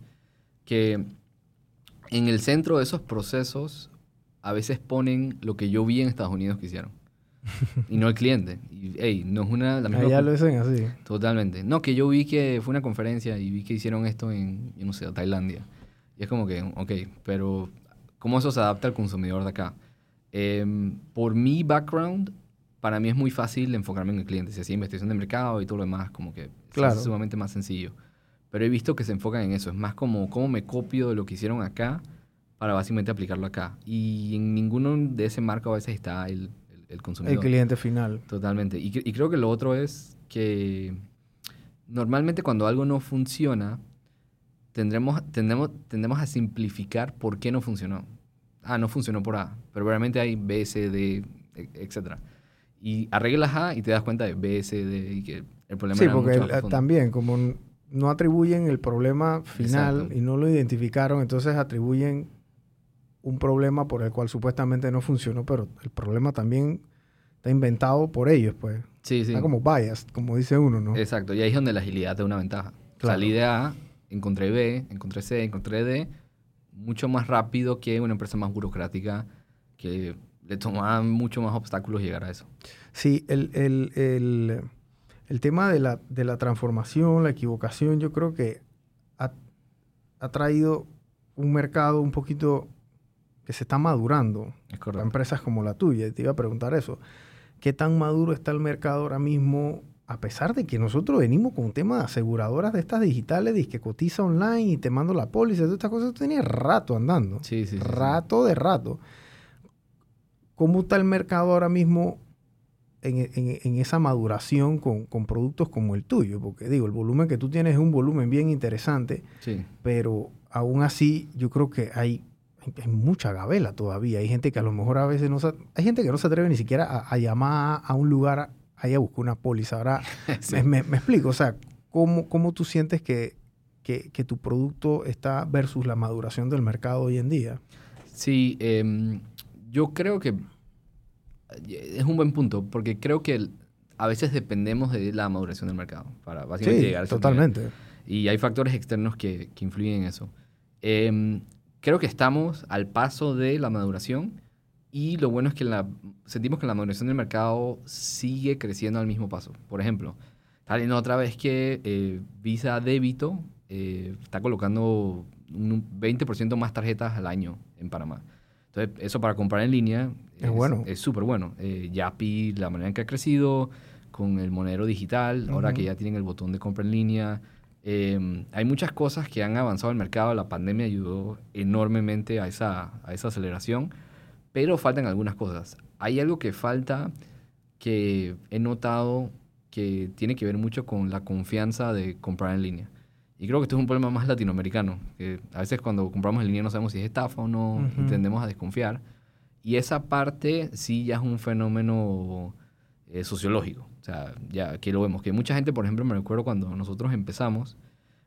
que en el centro de esos procesos a veces ponen lo que yo vi en Estados Unidos que hicieron. Y no el cliente. Y, hey, no es una... La misma lo dicen así. Totalmente. No, que yo vi que fue una conferencia y vi que hicieron esto en, yo no sé, Tailandia. Y es como que, ok, pero ¿cómo eso se adapta al consumidor de acá? Em, por mi background, para mí es muy fácil enfocarme en el cliente. Si hacía investigación de mercado y todo lo demás, como que es sumamente más sencillo. Pero he visto que se enfocan en eso. Es más como cómo me copio de lo que hicieron acá para básicamente aplicarlo acá. Y en ninguno de ese marco a veces está el, el, consumidor. El cliente final. Totalmente. Y, y, creo que lo otro es que normalmente cuando algo no funciona, tendremos, tendemos, tendemos a simplificar por qué no funcionó. Ah, no funcionó por A, pero realmente hay B, C, D, etc. Y arreglas A y te das cuenta de B, C, D y que el problema sí, porque también como no atribuyen el problema final y no lo identificaron, entonces atribuyen un problema por el cual supuestamente no funcionó, pero el problema también está inventado por ellos, pues. Sí, sí. Está como bias, como dice uno, ¿no? Exacto, y ahí es donde la agilidad te da una ventaja. Salí de A, encontré B, encontré C, encontré D, mucho más rápido que una empresa más burocrática que le toma mucho más obstáculos llegar a eso. Sí, el, el, el el tema de la, de la transformación, la equivocación, yo creo que ha, traído un mercado un poquito que se está madurando es para empresas como la tuya. Te iba a preguntar eso. ¿Qué tan maduro está el mercado ahora mismo? A pesar de que nosotros venimos con un tema de aseguradoras de estas digitales, de que cotiza online y te mando la póliza, todas estas cosas, tenía rato andando. Sí, sí. Rato de rato. ¿Cómo está el mercado ahora mismo en, esa maduración con, productos como el tuyo, porque digo, el volumen que tú tienes es un volumen bien interesante, pero aún así yo creo que hay, hay, mucha gabela todavía. Hay gente que a lo mejor a veces no se, hay gente que no se atreve ni siquiera a, llamar a un lugar ahí a buscar una póliza. Ahora, me, explico, o sea, ¿cómo, cómo tú sientes que, que, que, tu producto está versus la maduración del mercado hoy en día? Sí, em, yo creo que es un buen punto, porque creo que a veces dependemos de la maduración del mercado para básicamente llegar a totalmente. Y hay factores externos que, que influyen en eso. Em, creo que estamos al paso de la maduración y lo bueno es que la, sentimos que la maduración del mercado sigue creciendo al mismo paso. Por ejemplo, está otra vez que eh, Visa Débito eh, está colocando un 20% más tarjetas al año en Panamá. Entonces, eso para comprar en línea es, bueno. Es súper bueno. Eh, Yapi, la manera en que ha crecido, con el monero digital, ahora que ya tienen el botón de compra en línea. Em, hay muchas cosas que han avanzado el mercado. La pandemia ayudó enormemente a esa, a esa aceleración, pero faltan algunas cosas. Hay algo que falta que he notado que tiene que ver mucho con la confianza de comprar en línea. Y creo que esto es un problema más latinoamericano, que a veces cuando compramos en línea no sabemos si es estafa o no, tendemos a desconfiar. Y esa parte sí ya es un fenómeno eh, sociológico. O sea, ya aquí lo vemos. Que mucha gente, por ejemplo, me recuerdo cuando nosotros empezamos,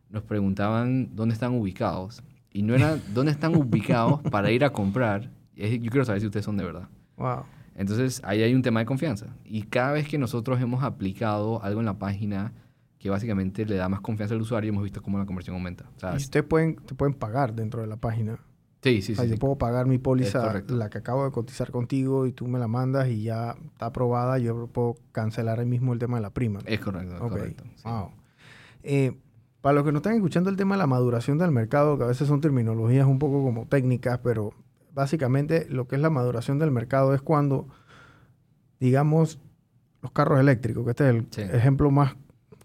nos preguntaban dónde están ubicados. Y no era dónde están ubicados para ir a comprar. Yo quiero saber si ustedes son de verdad. Wow. Entonces, ahí hay un tema de confianza. Y cada vez que nosotros hemos aplicado algo en la página que básicamente le da más confianza al usuario, hemos visto cómo la conversión aumenta. y ustedes pueden, te pueden pagar dentro de la página. Sí, sí, sí. Yo puedo pagar mi póliza, la que acabo de cotizar contigo, y tú me la mandas y ya está aprobada. Yo puedo cancelar ahí mismo el tema de la prima. Es correcto, es correcto. Wow. Eh, para los que no están escuchando el tema de la maduración del mercado, que a veces son terminologías un poco como técnicas, pero básicamente lo que es la maduración del mercado es cuando, digamos, los carros eléctricos, que este es el ejemplo más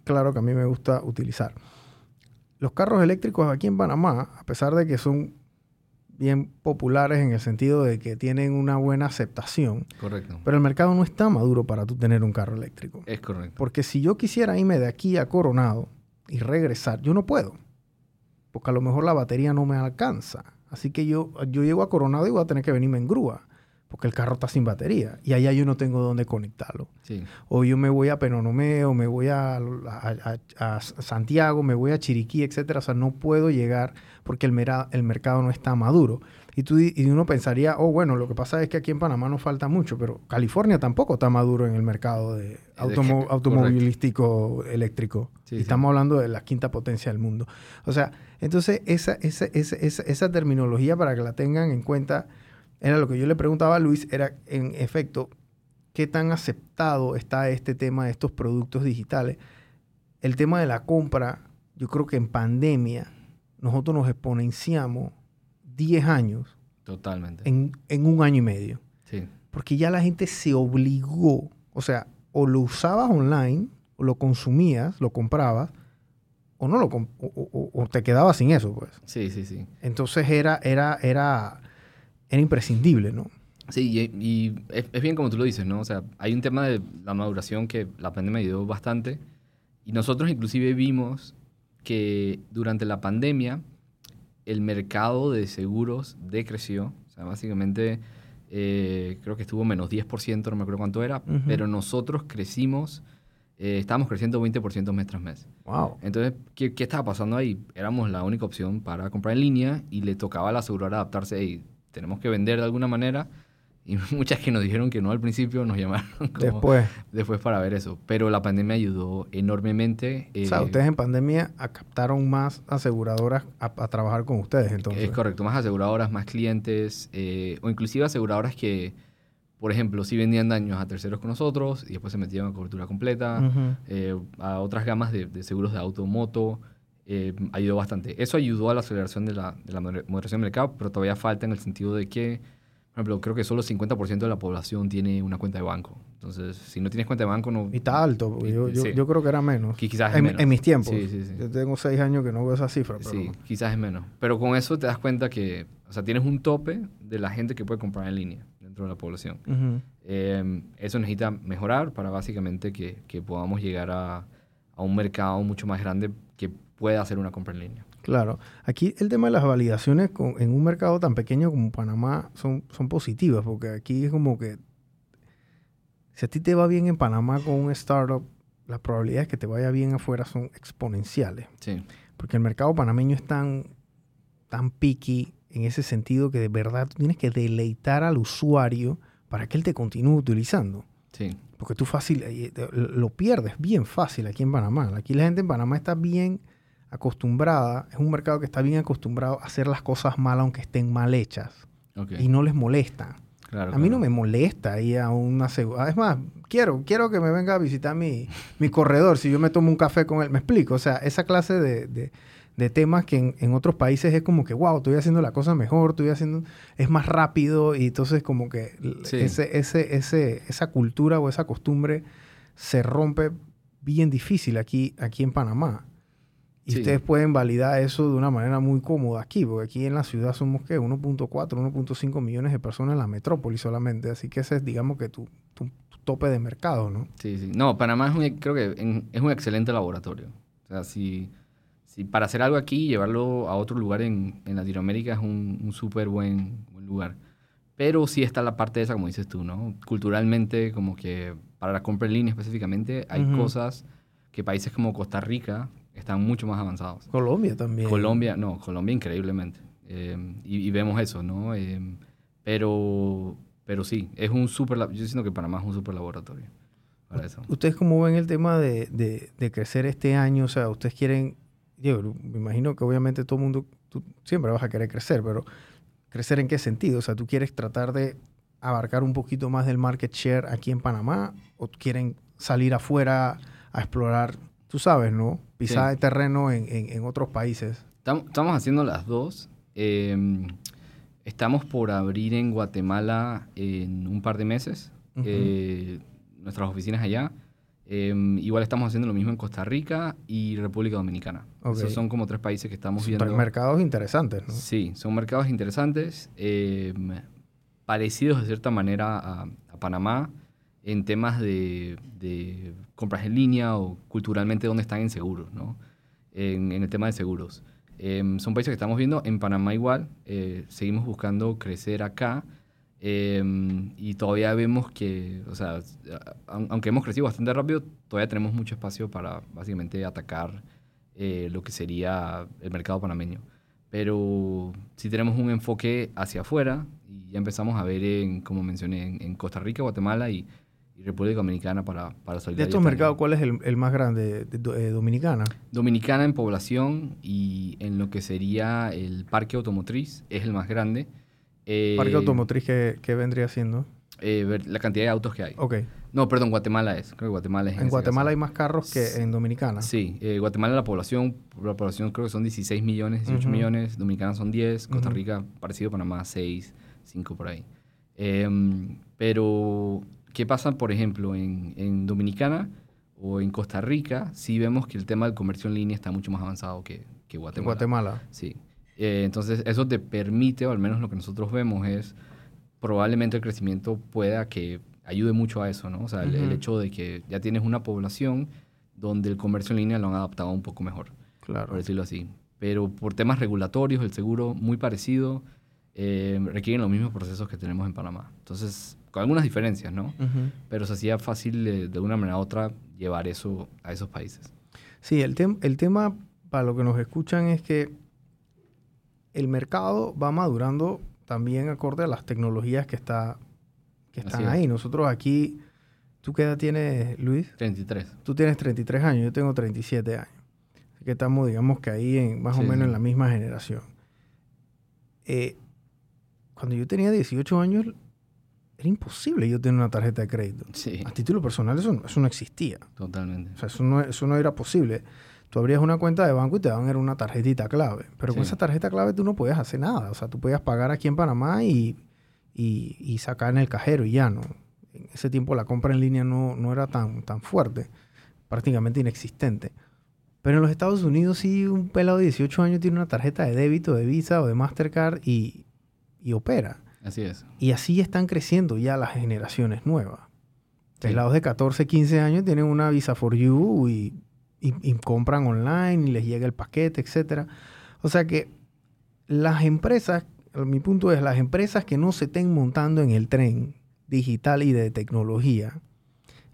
claro que a mí me gusta utilizar. Los carros eléctricos aquí en Panamá, a pesar de que son bien populares en el sentido de que tienen una buena aceptación. Correcto. Pero el mercado no está maduro para tú tener un carro eléctrico. Es correcto. Porque si yo quisiera irme de aquí a Coronado y regresar, yo no puedo. Porque a lo mejor la batería no me alcanza. Así que yo, yo llego a Coronado y voy a tener que venirme en grúa porque el carro está sin batería y allá yo no tengo dónde conectarlo. Sí. O yo me voy a Penonomé o me voy a, a- a- a Santiago, me voy a Chiriquí, etcétera. O sea, no puedo llegar porque el, mera- el mercado no está maduro. Y, tú, y uno pensaría, oh, bueno, lo que pasa es que aquí en Panamá no falta mucho, pero California tampoco está maduro en el mercado de automo- correcto. automovilístico eléctrico. Sí, y sí. estamos hablando de la quinta potencia del mundo. O sea, entonces esa, esa, esa, esa terminología para que la tengan en cuenta, era lo que yo le preguntaba a Luis, era en efecto, ¿qué tan aceptado está este tema de estos productos digitales? El tema de la compra, yo creo que en pandemia nosotros nos exponenciamos 10 años Totalmente. en, en un año y medio. Sí. Porque ya la gente se obligó, o sea, o lo usabas online, o lo consumías, lo comprabas, o no lo o, o- o te quedabas sin eso, pues. Sí, sí, sí. Entonces era, era, era, era imprescindible, ¿no? Sí, y, y es, es bien como tú lo dices, ¿no? O sea, hay un tema de la maduración que la pandemia ayudó bastante. Y nosotros inclusive vimos que durante la pandemia el mercado de seguros decreció. O sea, básicamente eh, creo que estuvo menos 10%, no me acuerdo cuánto era. Ujú. Pero nosotros crecimos, eh, estábamos creciendo 20% mes tras mes. Wow. Entonces, ¿qué, ¿qué estaba pasando ahí? Éramos la única opción para comprar en línea y le tocaba a la aseguradora adaptarse y tenemos que vender de alguna manera. Y muchas que nos dijeron que no al principio nos llamaron como Después, después para ver eso. Pero la pandemia ayudó enormemente. o sea, eh, ustedes en pandemia captaron más aseguradoras a, a trabajar con ustedes, entonces. Es correcto, más aseguradoras, más clientes, eh, o inclusive aseguradoras que, por ejemplo, sí vendían daños a terceros con nosotros y después se metían a cobertura completa. Eh, a otras gamas de, de seguros de auto, moto, eh, ayudó bastante. Eso ayudó a la aceleración de la, de la moder- moderación del mercado, pero todavía falta en el sentido de que, por ejemplo, creo que solo 50% de la población tiene una cuenta de banco. Entonces, si no tienes cuenta de banco, no... Y está alto, yo, yo, Sí. yo creo que era menos. qui- Quizás es En, menos. en mis tiempos. Sí, sí, sí. Yo tengo seis años que no veo esa cifra, pero Sí, quizás es menos. Pero con eso te das cuenta que, o sea, tienes un tope de la gente que puede comprar en línea dentro de la población. Ujú. Eh, eso necesita mejorar para básicamente que, que podamos llegar a, a un mercado mucho más grande que pueda hacer una compra en línea. Claro. Aquí el tema de las validaciones con- en un mercado tan pequeño como Panamá son, son positivas, porque aquí es como que si a ti te va bien en Panamá con un startup, las probabilidades que te vaya bien afuera son exponenciales. Sí, Porque el mercado panameño es tan, tan picky en ese sentido que de verdad tú tienes que deleitar al usuario para que él te continúe utilizando. sí, Porque tú fácil, eh, te- lo pierdes bien fácil aquí en Panamá. Aquí la gente en Panamá está bien acostumbrada, es un mercado que está bien acostumbrado a hacer las cosas mal aunque estén mal hechas y no les molesta. Claro, A mí no me molesta ir a una segura. Es más, quiero, quiero que me venga a visitar mi, mi corredor si yo me tomo un café con él. Me explico. O sea, esa clase de, de- de temas que en, en otros países es como que, wow, estoy haciendo la cosa mejor, estoy haciendo. Es más rápido y entonces, como que Sí. ese, ese, ese, esa cultura o esa costumbre se rompe bien difícil aquí, aquí en Panamá. Y Sí. ustedes pueden validar eso de una manera muy cómoda aquí, porque aquí en la ciudad somos, ¿qué? 1.4, 1.5 millones de personas en la metrópoli solamente. Así que ese es, digamos, que tu, tu- tu tope de mercado, ¿no? Sí, sí. No, Panamá es un, creo que en- es un excelente laboratorio. O sea, si, si para hacer algo aquí y llevarlo a otro lugar en, en Latinoamérica es un, un súper buen, buen lugar. Pero sí está la parte esa, como dices tú, ¿no? Culturalmente, como que para la compra en línea específicamente, hay Ujú. cosas que países como Costa Rica están mucho más avanzados. Colombia también. Colombia, no, Colombia increíblemente. Eh, y, y vemos eso, ¿no? Eh, pero, pero sí, es un super, yo siento que Panamá es un super laboratorio para eso. ¿Ustedes cómo ven el tema de, de- de crecer este año? O sea, ustedes quieren, yo me imagino que obviamente todo el mundo, tú siempre vas a querer crecer, pero ¿crecer en qué sentido? O sea, ¿tú quieres tratar de abarcar un poquito más del market share aquí en Panamá o quieren salir afuera a explorar, tú sabes, ¿no? Pisar Sí. el terreno en, en- en otros países. Tam- Estamos haciendo las dos. Eh, estamos por abrir en Guatemala en un par de meses. Eh, nuestras oficinas allá. Eh, igual estamos haciendo lo mismo en Costa Rica y República Dominicana. Ok. Esos son como tres países que estamos viendo. mercados interesantes, ¿no? Sí, son mercados interesantes, eh, parecidos de cierta manera a, a Panamá en temas de, de compras en línea o culturalmente donde están en seguros, ¿no? En, en el tema de seguros. Eh, son países que estamos viendo, en Panamá igual, eh, seguimos buscando crecer acá Em, y todavía vemos que, o sea, aunque hemos crecido bastante rápido, todavía tenemos mucho espacio para básicamente atacar eh, lo que sería el mercado panameño. Pero si tenemos un enfoque hacia afuera y ya empezamos a ver, en, como mencioné, en, Costa Rica, Guatemala y, República Dominicana para, para salir de estos mercados, ¿cuál es el, más grande? De, Dominicana. Dominicana en población y en lo que sería el parque automotriz es el más grande. ¿Parque eh, automotriz qué, vendría siendo? Eh, la cantidad de autos que hay. Ok. No, perdón, Guatemala es. Creo que Guatemala es. En, Guatemala hay más carros que en Dominicana. Sí, eh, Guatemala la población, la población creo que son 16 millones, 18 millones, Dominicana son 10, Costa Rica parecido, Panamá 6, 5 por ahí. Em, pero, ¿qué pasa, por ejemplo, en, en, Dominicana o en Costa Rica? Sí vemos que el tema del comercio en línea está mucho más avanzado que, que Guatemala. Guatemala. Sí. Eh, entonces, eso te permite, o al menos lo que nosotros vemos es, probablemente el crecimiento pueda que ayude mucho a eso, ¿no? O sea, el, hecho de que ya tienes una población donde el comercio en línea lo han adaptado un poco mejor, claro. por decirlo así. Pero por temas regulatorios, el seguro muy parecido, eh, requieren los mismos procesos que tenemos en Panamá. Entonces, con algunas diferencias, ¿no? Pero se hacía fácil de, de, una manera u otra llevar eso a esos países. Sí, el, el tema para lo que nos escuchan es que el mercado va madurando también acorde a las tecnologías que, está, que están ahí. Nosotros aquí, ¿tú qué edad tienes, Luis? 33. Tú tienes 33 años, yo tengo 37 años. Así que estamos, digamos que ahí en, más o menos en la misma generación. Eh, cuando yo tenía 18 años, era imposible yo tener una tarjeta de crédito. Sí. A título personal eso, eso no existía. Totalmente. O sea, eso no, eso no era posible tú abrías una cuenta de banco y te daban una tarjetita clave. Pero con esa tarjeta clave tú no podías hacer nada. O sea, tú podías pagar aquí en Panamá y, y, sacar en el cajero y ya no. En ese tiempo la compra en línea no, no era tan, tan fuerte, prácticamente inexistente. Pero en los Estados Unidos sí un pelado de 18 años tiene una tarjeta de débito, de Visa o de Mastercard y, y opera. Así es. Y así están creciendo ya las generaciones nuevas. Pelados de 14, 15 años tienen una Visa for You y y, compran online y les llega el paquete, etc. O sea que las empresas, mi punto es, las empresas que no se estén montando en el tren digital y de tecnología,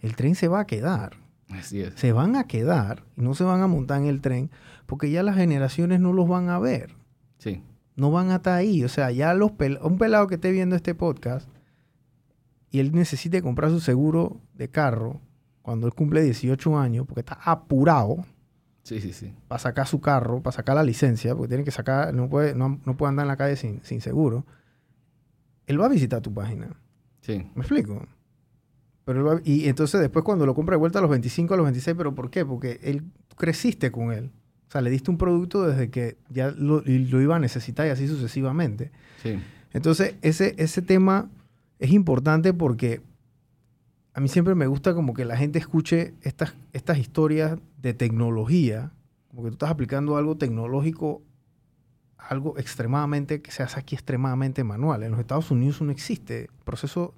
el tren se va a quedar. Así es. Se van a quedar y no se van a montar en el tren porque ya las generaciones no los van a ver. Sí. No van a estar ahí. O sea, ya los un pelado que esté viendo este podcast y él necesite comprar su seguro de carro, cuando él cumple 18 años, porque está apurado sí, sí, sí. para sacar su carro, para sacar la licencia, porque tiene que sacar, no puede, no, puede andar en la calle sin, sin, seguro, él va a visitar tu página. Sí. ¿Me explico? Pero y entonces después cuando lo compra de vuelta a los 25, a los 26, ¿pero por qué? Porque él creciste con él. O sea, le diste un producto desde que ya lo, lo iba a necesitar y así sucesivamente. Sí. Entonces, ese, ese tema es importante porque a mí siempre me gusta como que la gente escuche estas, estas historias de tecnología, como que tú estás aplicando algo tecnológico, algo extremadamente, que se hace aquí extremadamente manual. En los Estados Unidos no existe el proceso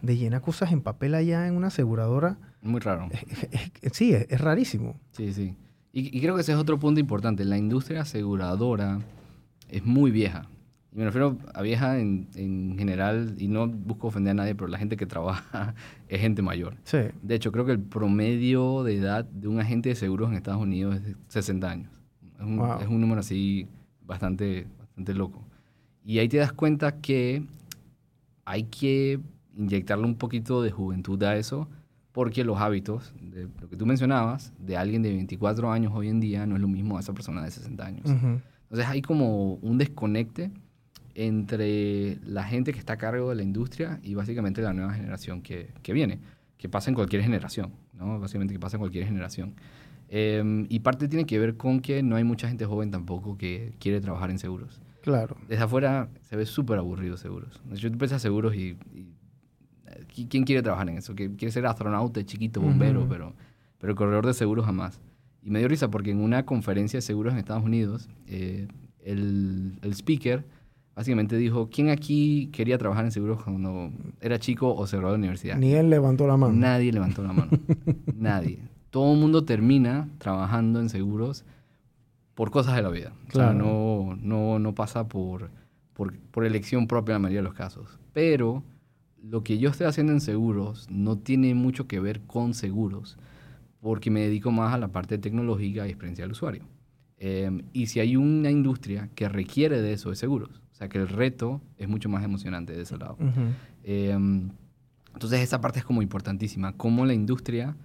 de llenar cosas en papel allá en una aseguradora. Muy raro. sí, es, rarísimo. Sí, sí. Y, y creo que ese es otro punto importante. La industria aseguradora es muy vieja. Y me refiero a vieja en, en, general, y no busco ofender a nadie, pero la gente que trabaja es gente mayor. Sí. De hecho, creo que el promedio de edad de un agente de seguros en Estados Unidos es de 60 años. Es un, es un número así bastante, bastante loco. Y ahí te das cuenta que hay que inyectarle un poquito de juventud a eso, porque los hábitos, de lo que tú mencionabas, de alguien de 24 años hoy en día no es lo mismo a esa persona de 60 años. Entonces hay como un desconecte entre la gente que está a cargo de la industria y básicamente la nueva generación que, que viene, que pasa en cualquier generación, ¿no? Básicamente que pasa en cualquier generación. Em, y parte tiene que ver con que no hay mucha gente joven tampoco que quiere trabajar en seguros. Claro. Desde afuera se ve súper aburrido seguros. Yo empecé a seguros y, ¿quién quiere trabajar en eso? Quiere ser astronauta, chiquito, bombero, pero, pero el corredor de seguros jamás. Y me dio risa porque en una conferencia de seguros en Estados Unidos, eh, el, el speaker básicamente dijo, ¿quién aquí quería trabajar en seguros cuando era chico o de la universidad? Ni él levantó la mano. Nadie levantó la mano. Nadie. Todo el mundo termina trabajando en seguros por cosas de la vida. O sea, no, no, no pasa por, por, por elección propia en la mayoría de los casos. Pero lo que yo estoy haciendo en seguros no tiene mucho que ver con seguros, porque me dedico más a la parte tecnológica y experiencia del usuario. Em, y si hay una industria que requiere de eso, de seguros. O sea, que el reto es mucho más emocionante de ese lado. Em, entonces, esa parte es como importantísima. Cómo la industria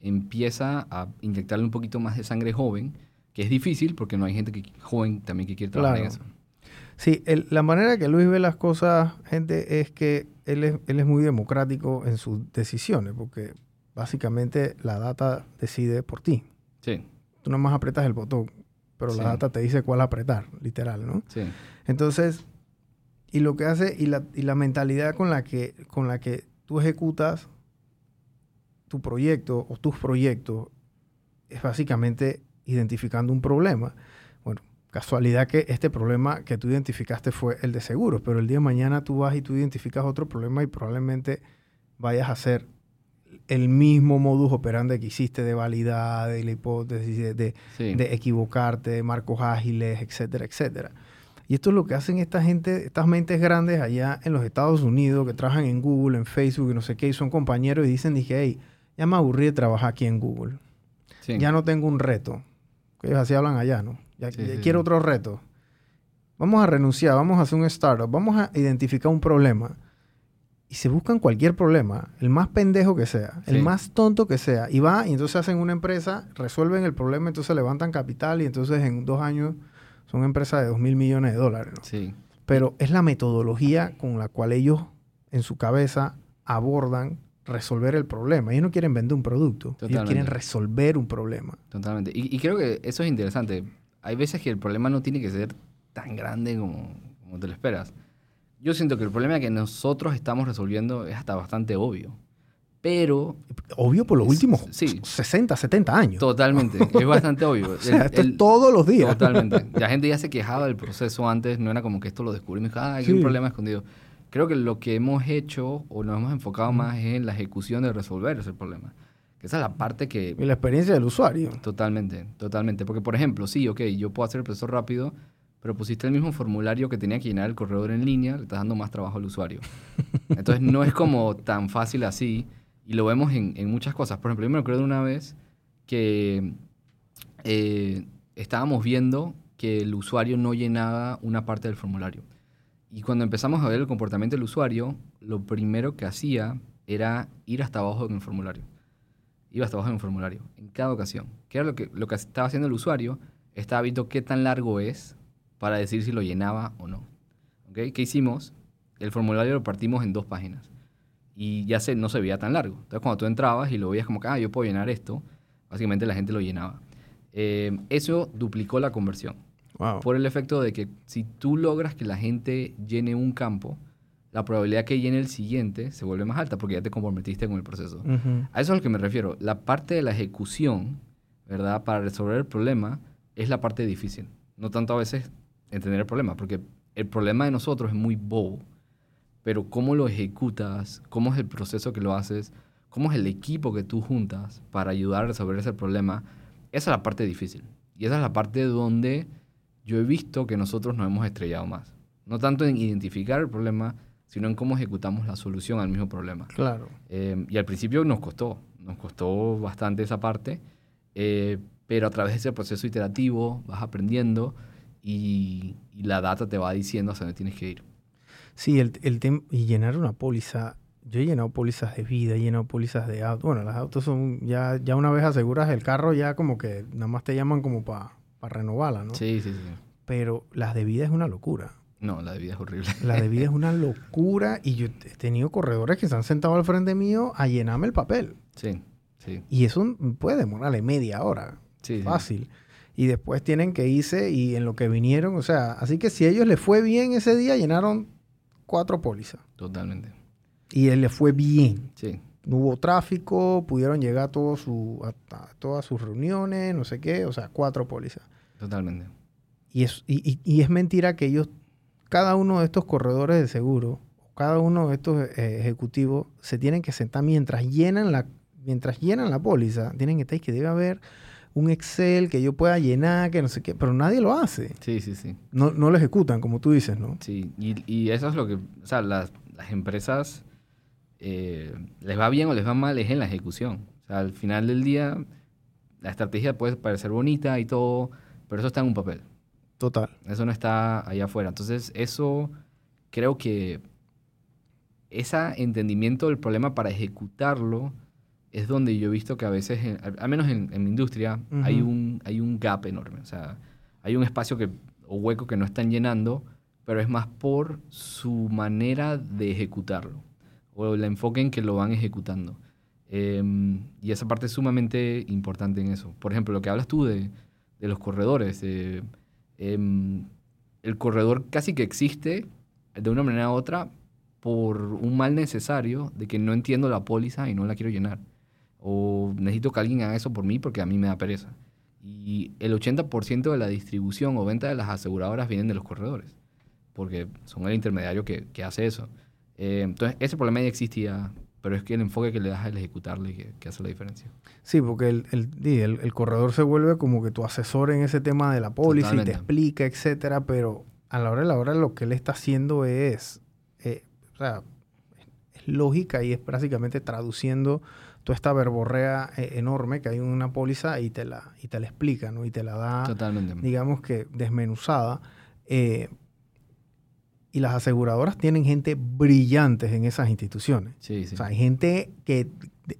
empieza a inyectarle un poquito más de sangre joven, que es difícil porque no hay gente que, joven también que quiere trabajar en eso. Sí, la manera que Luis ve las cosas, gente, es que él es, él es muy democrático en sus decisiones, porque básicamente la data decide por ti. Sí. Tú nomás apretas el botón pero la data te dice cuál apretar, literal, ¿no? Sí. Entonces, y lo que hace, y la, y la mentalidad con la, que, con la que tú ejecutas tu proyecto o tus proyectos es básicamente identificando un problema. Casualidad que este problema que tú identificaste fue el de seguros, pero el día de mañana tú vas y tú identificas otro problema y probablemente vayas a hacer el mismo modus operandi que hiciste de validar, de la hipótesis, de, equivocarte, de marcos ágiles, etcétera, etcétera. Y esto es lo que hacen esta gente, estas mentes grandes allá en los Estados Unidos que trabajan en Google, en Facebook y no sé qué, y son compañeros y dicen, dije, hey, ya me aburrí de trabajar aquí en Google. Ya no tengo un reto. Ellos así hablan allá, ¿no? Ya, quiero otro reto. Vamos a renunciar, vamos a hacer un startup, vamos a identificar un problema y se buscan cualquier problema, el más pendejo que sea, el más tonto que sea, y va y entonces hacen una empresa, resuelven el problema, entonces levantan capital y entonces en dos años son empresas de dos mil millones de dólares. Sí. Pero es la metodología con la cual ellos en su cabeza abordan resolver el problema. Ellos no quieren vender un producto, ellos quieren resolver un problema. Totalmente. Y, y, creo que eso es interesante. Hay veces que el problema no tiene que ser tan grande como, como te lo esperas. Yo siento que el problema que nosotros estamos resolviendo es hasta bastante obvio. Pero. Obvio por los últimos 60, 70 años. Totalmente. es bastante obvio. esto es todos los días. Totalmente. La gente ya se quejaba del proceso antes. No era como que esto lo descubrimos. Ah, hay un problema escondido. Creo que lo que hemos hecho o nos hemos enfocado más es en la ejecución de resolver ese problema. Esa es la parte que... Y la experiencia del usuario. Totalmente, totalmente. Porque, por ejemplo, sí, ok, yo puedo hacer el proceso rápido, pero pusiste el mismo formulario que tenía que llenar el corredor en línea, le estás dando más trabajo al usuario. Entonces no es como tan fácil así y lo vemos en, en muchas cosas. Por ejemplo, yo me acuerdo una vez que eh, estábamos viendo que el usuario no llenaba una parte del formulario. Y cuando empezamos a ver el comportamiento del usuario, lo primero que hacía era ir hasta abajo en el formulario. Iba hasta abajo en el formulario, en cada ocasión. ¿Qué era lo que, lo que estaba haciendo el usuario? Estaba viendo qué tan largo es para decir si lo llenaba o no. ¿Okay? ¿Qué hicimos? El formulario lo partimos en dos páginas y ya se, no se veía tan largo. Entonces cuando tú entrabas y lo veías como que, ah, yo puedo llenar esto, básicamente la gente lo llenaba. Eh, eso duplicó la conversión. Por el efecto de que si tú logras que la gente llene un campo, la probabilidad que llene el siguiente se vuelve más alta porque ya te comprometiste con el proceso. A eso es a lo que me refiero. La parte de la ejecución, ¿verdad? Para resolver el problema es la parte difícil. No tanto a veces entender el problema, porque el problema de nosotros es muy bobo, pero cómo lo ejecutas, cómo es el proceso que lo haces, cómo es el equipo que tú juntas para ayudar a resolver ese problema, esa es la parte difícil. Y esa es la parte donde yo he visto que nosotros nos hemos estrellado más. No tanto en identificar el problema, sino en cómo ejecutamos la solución al mismo problema. Claro. Eh, y al principio nos costó, nos costó bastante esa parte, eh, pero a través de ese proceso iterativo vas aprendiendo y, la data te va diciendo hacia dónde tienes que ir. Sí, el, el y llenar una póliza. Yo he llenado pólizas de vida, he llenado pólizas de auto. Bueno, las autos son, ya, ya una vez aseguras el carro, ya como que nada más te llaman como para renovarla, ¿no? Sí, sí, sí. Pero las de vida es una locura. No, la de vida es horrible. La de vida es una locura y yo he tenido corredores que se han sentado al frente mío a llenarme el papel. Sí, sí. Y eso puede demorarle media hora. Sí, Fácil y después tienen que irse y en lo que vinieron, o sea, así que si a ellos les fue bien ese día, llenaron cuatro pólizas. Totalmente. Y él les fue bien. Sí. No hubo tráfico, pudieron llegar a, todo su, todas sus reuniones, no sé qué, o sea, cuatro pólizas. Totalmente. Y es, y, es mentira que ellos, cada uno de estos corredores de seguro, cada uno de estos eh, ejecutivos, se tienen que sentar mientras llenan la, mientras llenan la póliza, tienen que estar que debe haber un Excel que yo pueda llenar, que no sé qué, pero nadie lo hace. Sí, sí, sí. No, no lo ejecutan, como tú dices, ¿no? Sí, y, y eso es lo que, o sea, las, las empresas eh, les va bien o les va mal es en la ejecución. O sea, al final del día, la estrategia puede parecer bonita y todo, pero eso está en un papel. Total. Eso no está allá afuera. Entonces, eso creo que ese entendimiento del problema para ejecutarlo es donde yo he visto que a veces, en- al menos en, en mi industria, hay, un, hay un gap enorme. O sea, hay un espacio que, o hueco que no están llenando, pero es más por su manera de ejecutarlo o el enfoque en que lo van ejecutando. Em, y esa parte es sumamente importante en eso. Por ejemplo, lo que hablas tú de, de los corredores. Em, el corredor casi que existe de una manera u otra por un mal necesario de que no entiendo la póliza y no la quiero llenar. O necesito que alguien haga eso por mí porque a mí me da pereza. Y el 80% de la distribución o venta de las aseguradoras vienen de los corredores, porque son el intermediario que, que hace eso. Eh, entonces, ese problema ya existía, pero es que el enfoque que le das al ejecutarle que, que hace la diferencia. Sí, porque el, el, el- el corredor se vuelve como que tu asesor en ese tema de la póliza y te explica, etcétera, pero a la hora de la hora lo que él está haciendo es, eh, o sea, es lógica y es prácticamente traduciendo toda esta verborrea eh, enorme que hay en una póliza y te la, y te la explica, ¿no? Y te la da, Totalmente. digamos que desmenuzada. eh, y las aseguradoras tienen gente brillantes en esas instituciones. Sí, sí. O sea, hay gente que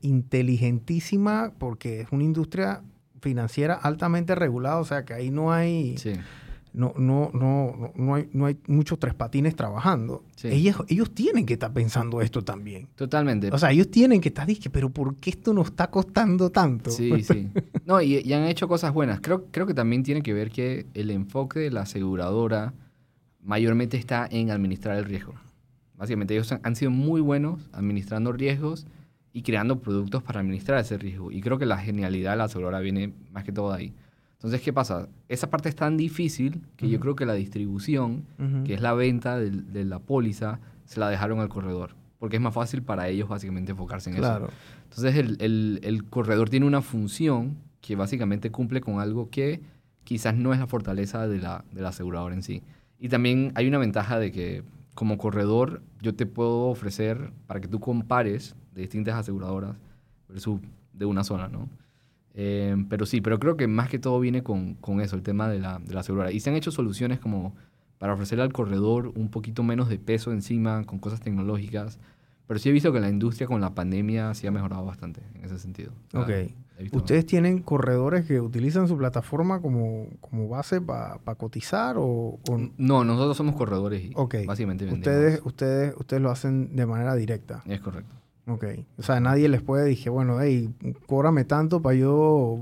inteligentísima porque es una industria financiera altamente regulada, o sea que ahí no hay sí. no, no, no, no, no hay, no hay muchos tres patines trabajando. Ellos, ellos tienen que estar pensando esto también. Totalmente. O sea, ellos tienen que estar diciendo, pero ¿por qué esto nos está costando tanto? Sí, sí. No, y, y han hecho cosas buenas. Creo, creo que también tiene que ver que el enfoque de la aseguradora mayormente está en administrar el riesgo. Básicamente ellos han, han sido muy buenos administrando riesgos y creando productos para administrar ese riesgo. Y creo que la genialidad de la aseguradora viene más que todo de ahí. Entonces, ¿qué pasa? Esa parte es tan difícil que yo Ujú. creo que la distribución, Ujú. que es la venta del- de, la póliza, se la dejaron al corredor. Porque es más fácil para ellos básicamente enfocarse en eso. Claro. Entonces el, el- el corredor tiene una función que básicamente cumple con algo que quizás no es la fortaleza de la, de la aseguradora en sí. Y también hay una ventaja de que como corredor yo te puedo ofrecer para que tú compares de distintas aseguradoras versus de una sola, ¿no? Eh, pero sí, pero creo que más que todo viene con, con eso, el tema de la, de la aseguradora. Y se han hecho soluciones como para ofrecerle al corredor un poquito menos de peso encima con cosas tecnológicas. Pero sí he visto que la industria con la pandemia sí ha mejorado bastante en ese sentido. O sea, Ok. ¿Ustedes tienen corredores que utilizan su plataforma como, como base para cotizar o, o- No, nosotros somos corredores y Ok. básicamente vendemos. ustedes, ustedes, ustedes lo hacen de manera directa? Es correcto. Ok. O sea, nadie les puede decir, bueno, hey, cóbrame tanto para yo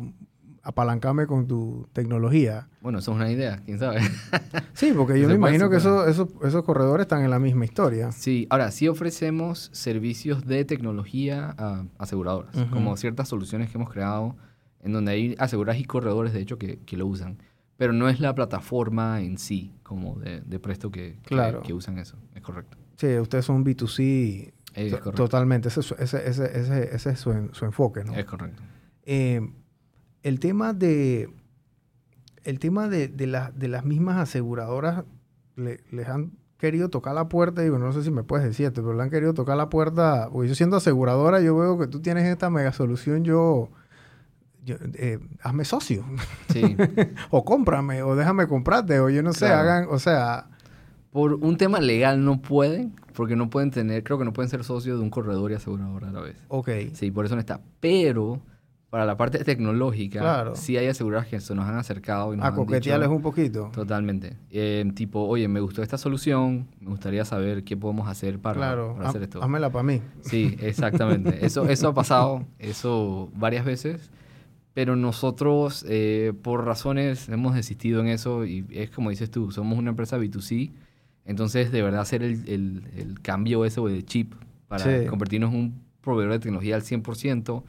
apalancarme con tu tecnología. Bueno, eso es una idea, quién sabe. Sí, porque yo me imagino que esos, esos, esos corredores están en la misma historia. Sí, ahora sí ofrecemos servicios de tecnología a aseguradoras, como ciertas soluciones que hemos creado en donde hay aseguradoras y corredores, de hecho, que, que lo usan. Pero no es la plataforma en sí, como de, de presto que, que- Claro. que usan eso. Es correcto. Sí, ustedes son B2C Es to- correcto. totalmente. Ese, es su- ese, ese, ese, ese es su, en- su enfoque, ¿no? Es correcto. Eh, el tema de el tema de, de, la- de las mismas aseguradoras le- les han querido tocar la puerta, digo, no sé si me puedes decir esto, pero le han querido tocar la puerta, porque yo siendo aseguradora, yo veo que tú tienes esta mega solución, yo, yo, eh, hazme socio, Sí. o cómprame, o déjame comprarte, o yo no sé, Claro. hagan, o sea, Por un tema legal no pueden, porque no pueden tener, creo que no pueden ser socios de un corredor y aseguradora a la vez. ok, Sí, por eso no está. Pero para la parte tecnológica, Claro. sí hay aseguradoras que se nos han acercado y nos a han coquetearles dicho, un poquito. Totalmente. Eh, tipo, oye, me gustó esta solución, me gustaría saber qué podemos hacer para, Claro, para hacer esto. házmela para mí. Sí, exactamente. Eso, eso ha pasado, eso varias veces, pero nosotros eh, por razones hemos desistido en eso y es como dices tú, somos una empresa B2C, entonces de verdad hacer el, el- el cambio ese o el chip para Sí. convertirnos en un proveedor de tecnología al 100%,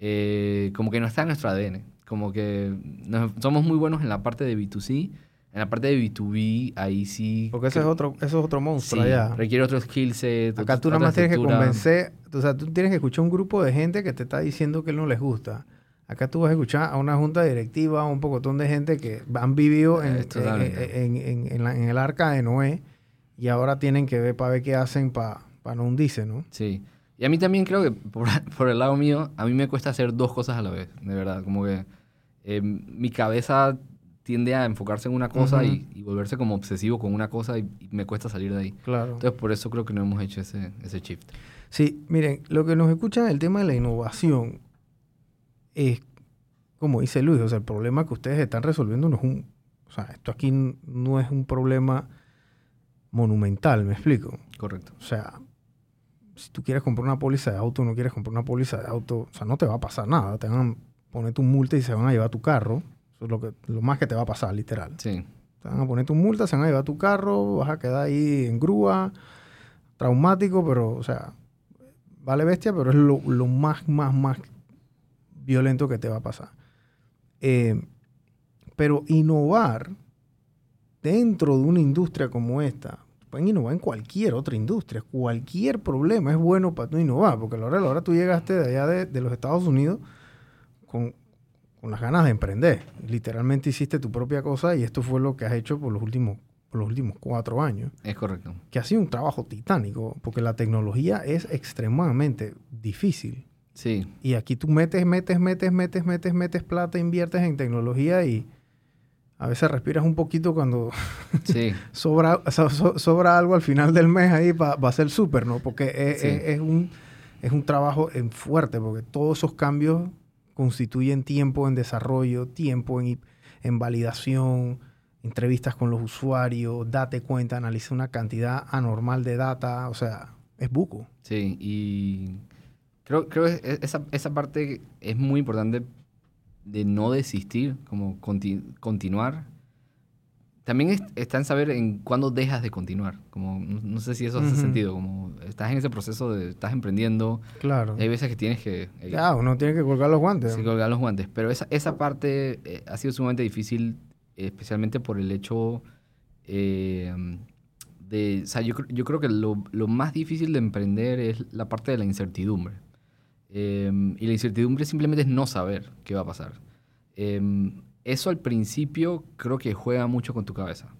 eh, como que no está en nuestro ADN, como que nos- somos muy buenos en la parte de B2C, en la parte de B2B ahí sí... Porque ese es otro, eso es otro Sí, monstruo allá. requiere otro skill set. Acá tú nada más tienes que convencer, o sea, tú tienes que escuchar un grupo de gente que te está diciendo que no les gusta. Acá tú vas a escuchar a una junta directiva, a un pocotón de gente que han vivido en, Eh, totalmente. en- en- en la- en el arca de Noé y ahora tienen que ver para ver qué hacen para no hundirse, ¿no? Sí. Y a mí también creo que por, por el lado mío, a mí me cuesta hacer dos cosas a la vez, de verdad. Como que eh, mi cabeza tiende a enfocarse en una cosa y, y volverse como obsesivo con una cosa y, y me cuesta salir de ahí. Claro. Entonces por eso creo que no hemos hecho ese, ese shift. Sí, miren, lo que nos escuchan el tema de la innovación es, como dice Luis, o sea, el problema que ustedes están resolviendo no es un, o sea, esto aquí no es un problema monumental, ¿me explico? Correcto. O sea, si tú quieres comprar una póliza de auto, no quieres comprar una póliza de auto, o sea, no te va a pasar nada, te van a poner tu multa y se van a llevar tu carro, eso es lo, que, lo más que te va a pasar, literal. Sí, Te van a poner tu multa, se van a llevar tu carro, vas a quedar ahí en grúa, traumático, pero, o sea, vale bestia, pero es lo, lo más, más, más violento que te va a pasar. Eh, pero innovar dentro de una industria como esta, pueden innovar en cualquier otra industria, cualquier problema es bueno para tú innovar, porque a la hora la hora tú llegaste de allá de, de los Estados Unidos con, con las ganas de emprender. Literalmente hiciste tu propia cosa y esto fue lo que has hecho por los últimos, por los últimos cuatro años, es correcto. que ha sido un trabajo titánico, porque la tecnología es extremadamente difícil. Sí, Y aquí tú metes, metes, metes, metes, metes, metes plata, inviertes en tecnología y a veces respiras un poquito cuando sí, sobra, so- so- sobra algo al final del mes ahí para hacer súper, ¿no? Porque es, Sí. es- es un, es un trabajo en fuerte, porque todos esos cambios constituyen tiempo en desarrollo, tiempo en, en validación, entrevistas con los usuarios, date cuenta, analiza una cantidad anormal de data, o sea, es buco. sí. Y creo, creo que esa, esa parte es muy importante de no desistir, como conti- continuar. También es- está en saber en cuándo dejas de continuar. Como, no, no sé si eso hace Ujú. sentido. Como estás en ese proceso de estás emprendiendo. Claro. y Hay veces que tienes que eh, Ya, uno tiene que colgar los guantes. sí, colgar los guantes. Pero esa, esa parte eh, ha sido sumamente difícil, especialmente por el hecho eh, de... O sea, yo, yo creo que lo, lo más difícil de emprender es la parte de la incertidumbre. Eh, y la incertidumbre simplemente es no saber qué va a pasar. Eh, eso al principio creo que juega mucho con tu cabeza.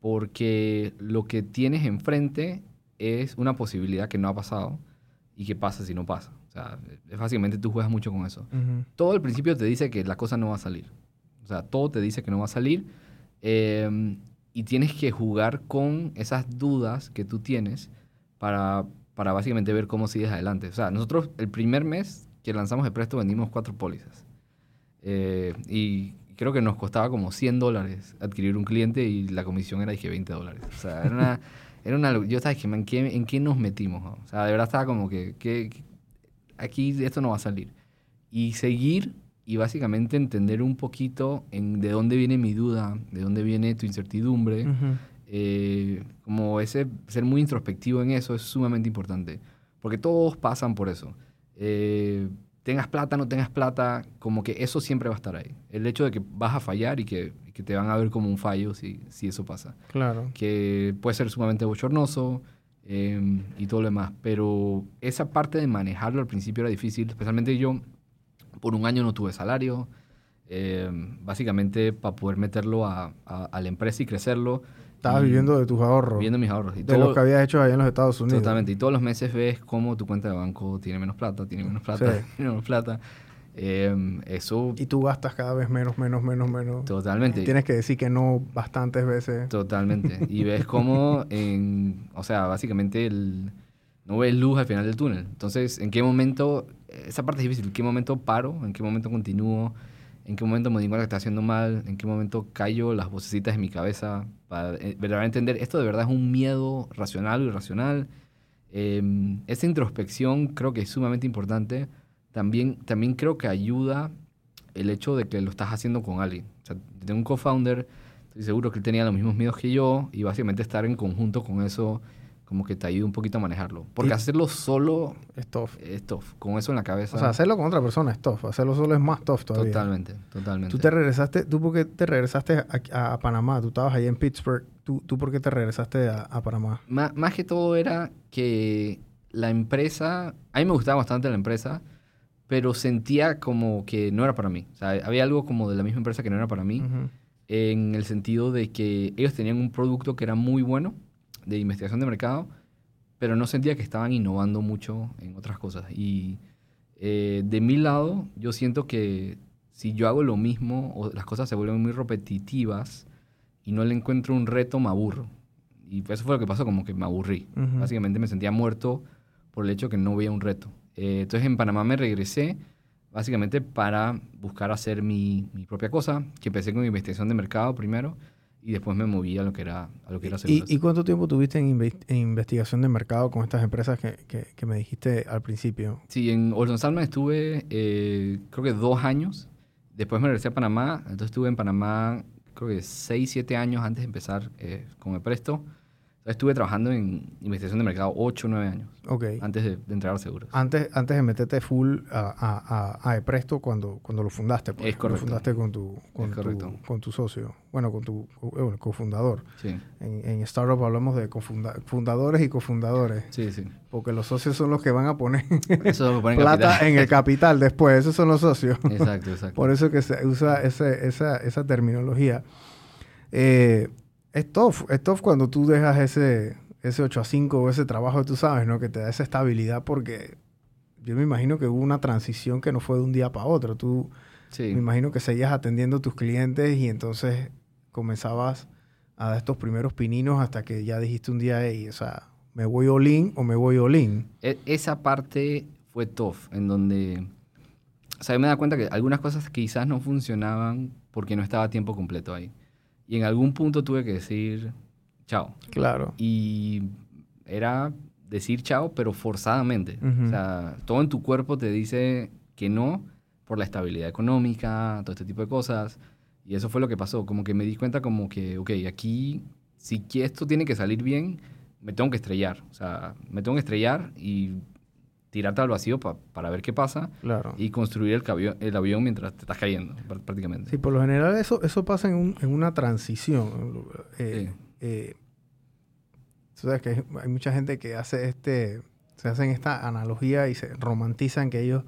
Porque lo que tienes enfrente es una posibilidad que no ha pasado y que pasa si no pasa. O sea, es básicamente tú juegas mucho con eso. Todo al principio te dice que la cosa no va a salir. O sea, todo te dice que no va a salir. eh, y tienes que jugar con esas dudas que tú tienes para, para básicamente ver cómo sigues adelante. O sea, nosotros el primer mes que lanzamos el presto vendimos cuatro pólizas. Eh, y creo que nos costaba como 100 dólares adquirir un cliente y la comisión era dije 20 dólares. O sea, era una... Era una yo estaba dije, ¿en qué, ¿en qué nos metimos? O sea, de verdad estaba como que, que- aquí esto no va a salir. Y seguir y básicamente entender un poquito en de dónde viene mi duda, de dónde viene tu incertidumbre. Ujú. Eh, como ese ser muy introspectivo en eso es sumamente importante. Porque todos pasan por eso. Eh, tengas plata, no tengas plata, como que eso siempre va a estar ahí. El hecho de que vas a fallar y que, que te van a ver como un fallo si, si eso pasa. Claro. Que puede ser sumamente bochornoso eh, y todo lo demás. Pero esa parte de manejarlo al principio era difícil. Especialmente yo, por un año no tuve salario. eh, básicamente para poder meterlo a, a- a la empresa y crecerlo. Estabas y- viviendo de tus ahorros. viendo mis ahorros. Y de todo, lo que habías hecho allá en los Estados Unidos. Totalmente. Y todos los meses ves cómo tu cuenta de banco tiene menos plata, tiene menos plata, Sí. tiene menos plata. Eh, eso, Y tú gastas cada vez menos, menos, menos, menos. totalmente. Tienes que decir que no bastantes veces. Totalmente. Y ves cómo, en, o sea, básicamente el, no ves luz al final del túnel. Entonces, ¿en qué momento, esa parte es difícil, ¿en qué momento paro? ¿En qué momento continúo? ¿En qué momento me digo que está haciendo mal? ¿En qué momento callo las vocecitas en mi cabeza para eh, entender? Esto de verdad es un miedo racional o irracional. Eh, esa introspección creo que es sumamente importante. También, también creo que ayuda el hecho de que lo estás haciendo con alguien. O sea, tengo un co-founder, estoy seguro que él tenía los mismos miedos que yo y básicamente estar en conjunto con eso como que te ayuda un poquito a manejarlo. Porque Y- hacerlo solo Es tough. es tough. Con eso en la cabeza. O sea, hacerlo con otra persona es tough. Hacerlo solo es más tough todavía. totalmente, totalmente. Tú te regresaste, ¿tú por qué te regresaste a, a- Panamá? Tú estabas ahí en Pittsburgh. ¿Tú, tú por qué te regresaste a, a Panamá? Má- más que todo era que la empresa, a mí me gustaba bastante la empresa, pero sentía como que no era para mí. O sea, había algo como de la misma empresa que no era para mí, Ujú. en el sentido de que ellos tenían un producto que era muy bueno de investigación de mercado, pero no sentía que estaban innovando mucho en otras cosas. Y eh, de mi lado, yo siento que si yo hago lo mismo o las cosas se vuelven muy repetitivas y no le encuentro un reto, me aburro. Y eso fue lo que pasó, como que me aburrí. Básicamente me sentía muerto por el hecho que no veía un reto. Eh, entonces en Panamá me regresé básicamente para buscar hacer mi, mi propia cosa, que empecé con investigación de mercado primero y después me moví a lo que era, a lo que era ¿Y, y cuánto tiempo tuviste en, inve- en investigación de mercado con estas empresas que, que- que me dijiste al principio? Sí, en Olson Salman estuve eh, creo que dos años. Después me regresé a Panamá. Entonces estuve en Panamá creo que seis, siete años antes de empezar eh, con el Presto. Estuve trabajando en investigación de mercado ocho, nueve años Ok. antes de, de entrar a seguros. Antes, antes de meterte full a, a, a, a Epresto cuando, cuando lo fundaste. pues, Es correcto. Lo fundaste con tu, con, tu, correcto. con tu socio. Bueno, con tu eh, bueno, cofundador. Sí, En, en Startup hablamos de fundadores y cofundadores. sí, sí. Porque los socios son los que van a poner Eso ponen plata capital. en el capital después. Esos son los socios. Exacto, exacto. Por eso que se usa ese- esa, esa terminología. Eh, es tough, es tough cuando tú dejas ese, ese 8 a 5 o ese trabajo que tú sabes, ¿no? Que te da esa estabilidad porque yo me imagino que hubo una transición que no fue de un día para otro. Tú Sí. me imagino que seguías atendiendo a tus clientes y entonces comenzabas a dar estos primeros pininos hasta que ya dijiste un día, "Ey, o sea, me voy all in o me voy all in. E- esa parte fue tough, en donde, o sea, yo me da cuenta que algunas cosas quizás no funcionaban porque no estaba a tiempo completo ahí. Y en algún punto tuve que decir chao. Claro. Y era decir chao, pero forzadamente. O sea, todo en tu cuerpo te dice que no por la estabilidad económica, todo este tipo de cosas. Y eso fue lo que pasó. Como que me di cuenta como que, ok, aquí, si esto tiene que salir bien, me tengo que estrellar. O sea, me tengo que estrellar y tirarte al vacío pa- para ver qué pasa Claro. y construir el, cabio- el avión mientras te estás cayendo, pr- prácticamente. Sí, por lo general eso, eso pasa en, un- en una transición. Eh, Sí. eh, tú sabes que hay, mucha gente que hace este, se hacen esta analogía y se romantizan que ellos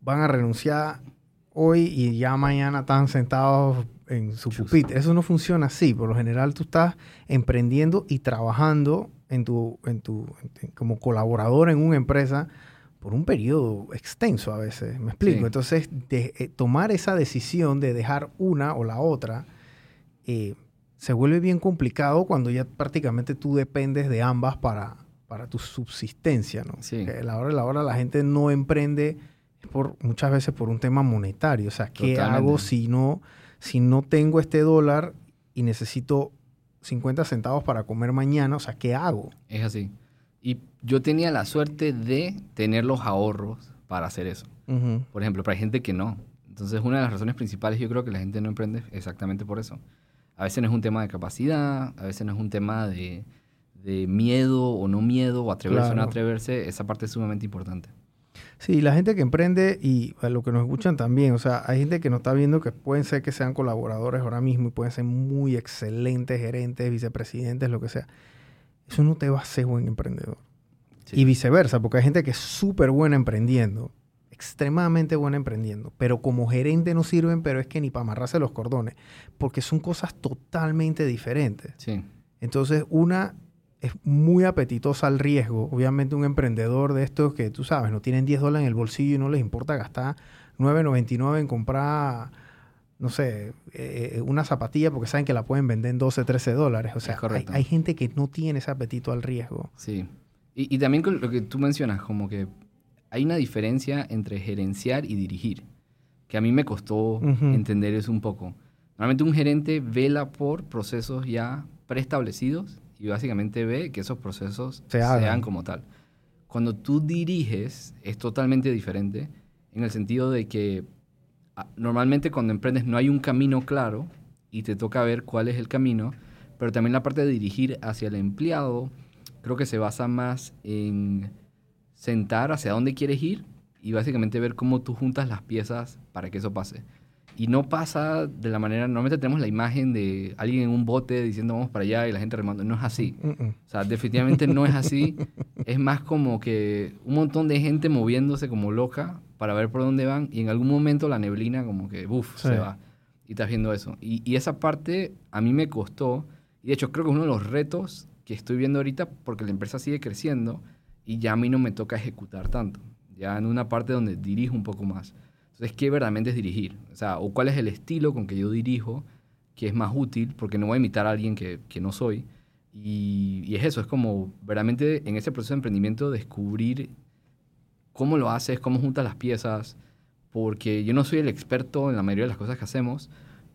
van a renunciar hoy y ya mañana están sentados en su pupitre. Eso no funciona así. Por lo general tú estás emprendiendo y trabajando en tu, en tu, en- como colaborador en una empresa por un periodo extenso a veces. ¿Me explico? Sí. Entonces, de- eh, tomar esa decisión de dejar una o la otra eh, se vuelve bien complicado cuando ya prácticamente tú dependes de ambas para, para tu subsistencia, ¿no? Sí. Que a la hora de la hora la gente no emprende por, muchas veces por un tema monetario. O sea, ¿qué Totalmente. hago si no, si no tengo este dólar y necesito 50 centavos para comer mañana? O sea, ¿qué hago? Es así. Y yo tenía la suerte de tener los ahorros para hacer eso. Por ejemplo, hay gente que no. Entonces, una de las razones principales yo creo que la gente no emprende exactamente por eso. A veces no es un tema de capacidad, a veces no es un tema de, de miedo o no miedo, o atreverse o no atreverse. Esa parte es sumamente importante. Sí, la gente que emprende y a lo que nos escuchan también, o sea, hay gente que nos está viendo que pueden ser que sean colaboradores ahora mismo y pueden ser muy excelentes gerentes, vicepresidentes, lo que sea. Eso no te va a hacer buen emprendedor. Sí. Y viceversa, porque hay gente que es súper buena emprendiendo, extremadamente buena emprendiendo, pero como gerente no sirven, pero es que ni para amarrarse los cordones, porque son cosas totalmente diferentes. Sí, Entonces, una es muy apetitosa al riesgo. Obviamente, un emprendedor de estos que tú sabes, no tienen 10 dólares en el bolsillo y no les importa gastar 9.99 en comprar, no sé, eh, una zapatilla porque saben que la pueden vender en 12, 13 dólares. O sea, hay, gente que no tiene ese apetito al riesgo. sí. Y, y también con lo que tú mencionas, como que hay una diferencia entre gerenciar y dirigir, que a mí me costó entender eso un poco. Normalmente un gerente vela por procesos ya preestablecidos y básicamente ve que esos procesos Se hagan. como tal. Cuando tú diriges es totalmente diferente en el sentido de que ah, normalmente cuando emprendes no hay un camino claro y te toca ver cuál es el camino, pero también la parte de dirigir hacia el empleado creo que se basa más en sentar hacia dónde quieres ir y básicamente ver cómo tú juntas las piezas para que eso pase. Y no pasa de la manera, normalmente tenemos la imagen de alguien en un bote diciendo vamos para allá y la gente remando. No es así. Mm, mm. O sea, definitivamente no es así. Es más como que un montón de gente moviéndose como loca para ver por dónde van y en algún momento la neblina como que, uff, Sí. se va. Y estás viendo eso. Y, y esa parte a mí me costó, y de hecho creo que es uno de los retos que estoy viendo ahorita porque la empresa sigue creciendo y ya a mí no me toca ejecutar tanto. Ya en una parte donde dirijo un poco más. Entonces, ¿qué verdaderamente es dirigir? O sea, o cuál es el estilo con que yo dirijo que es más útil, porque no voy a imitar a alguien que, que no soy. Y, y es eso, es como verdaderamente en ese proceso de emprendimiento descubrir cómo lo haces, cómo juntas las piezas, porque yo no soy el experto en la mayoría de las cosas que hacemos,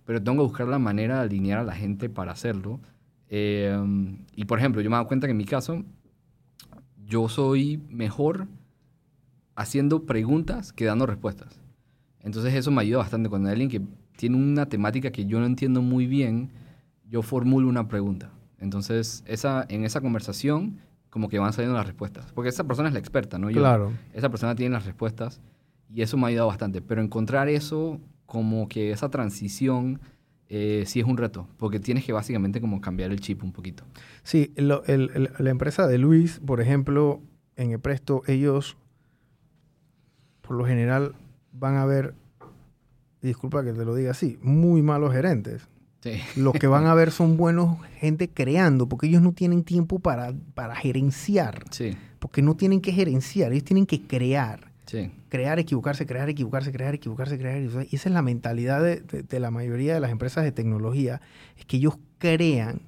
pero tengo que buscar la manera de alinear a la gente para hacerlo. Eh, y por ejemplo, yo me he dado cuenta que en mi caso, yo soy mejor haciendo preguntas que dando respuestas. Entonces eso me ayuda bastante. Cuando hay alguien que tiene una temática que yo no entiendo muy bien, yo formulo una pregunta. Entonces esa, en esa conversación como que van saliendo las respuestas. Porque esa persona es la experta, ¿no? Yo. Claro. Esa persona tiene las respuestas y eso me ha ayudado bastante. Pero encontrar eso, como que esa transición, eh, sí es un reto. Porque tienes que básicamente como cambiar el chip un poquito. Sí, lo- el- el- la empresa de Luis, por ejemplo, en Epresto, ellos, por lo general, van a ver, disculpa que te lo diga así, muy malos gerentes. Sí. Los que van a ver son buenos gente creando, porque ellos no tienen tiempo para, para gerenciar, Sí, porque no tienen que gerenciar, ellos tienen que crear. sí, Crear, equivocarse, crear, equivocarse, crear, equivocarse, crear. Y esa es la mentalidad de, de- de la mayoría de las empresas de tecnología, es que ellos crean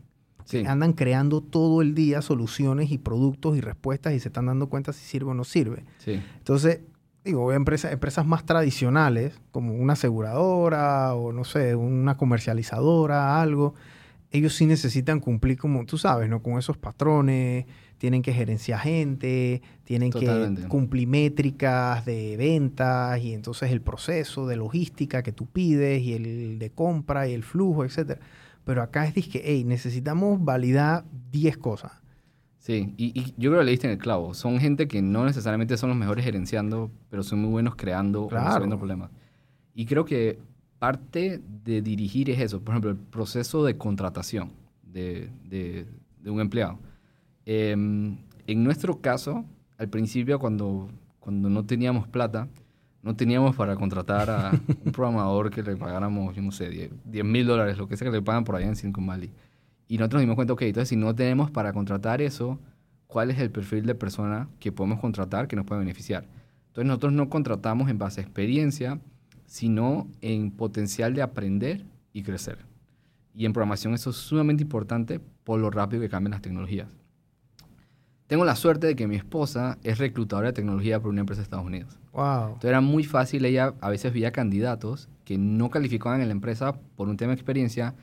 sí. andan creando todo el día soluciones y productos y respuestas y se están dando cuenta si sirve o no sirve. Entonces, digo, empresas, empresas más tradicionales, como una aseguradora o no sé, una comercializadora, algo, ellos sí necesitan cumplir como, tú sabes, ¿no? Con esos patrones, tienen que gerenciar gente, tienen Totalmente. que cumplir métricas de ventas y entonces el proceso de logística que tú pides y el de compra y el flujo, etcétera. Pero acá es que, hey, necesitamos validar 10 cosas. Sí, y, y yo creo que le diste en el clavo. Son gente que no necesariamente son los mejores gerenciando, pero son muy buenos creando Claro. o resolviendo problemas. Y creo que parte de dirigir es eso. Por ejemplo, el proceso de contratación de, de- de un empleado. Em, en nuestro caso, al principio, cuando, cuando no teníamos plata, no teníamos para contratar a un programador que le pagáramos, yo no sé, 10 mil dólares, lo que sea que le pagan por allá en Silicon Valley. Y nosotros nos dimos cuenta, ok, entonces si no tenemos para contratar eso, ¿cuál es el perfil de persona que podemos contratar que nos puede beneficiar? Entonces nosotros no contratamos en base a experiencia, sino en potencial de aprender y crecer. Y en programación eso es sumamente importante por lo rápido que cambian las tecnologías. Tengo la suerte de que mi esposa es reclutadora de tecnología por una empresa de Estados Unidos. Wow. Entonces era muy fácil, ella a veces veía candidatos que no calificaban en la empresa por un tema de experiencia,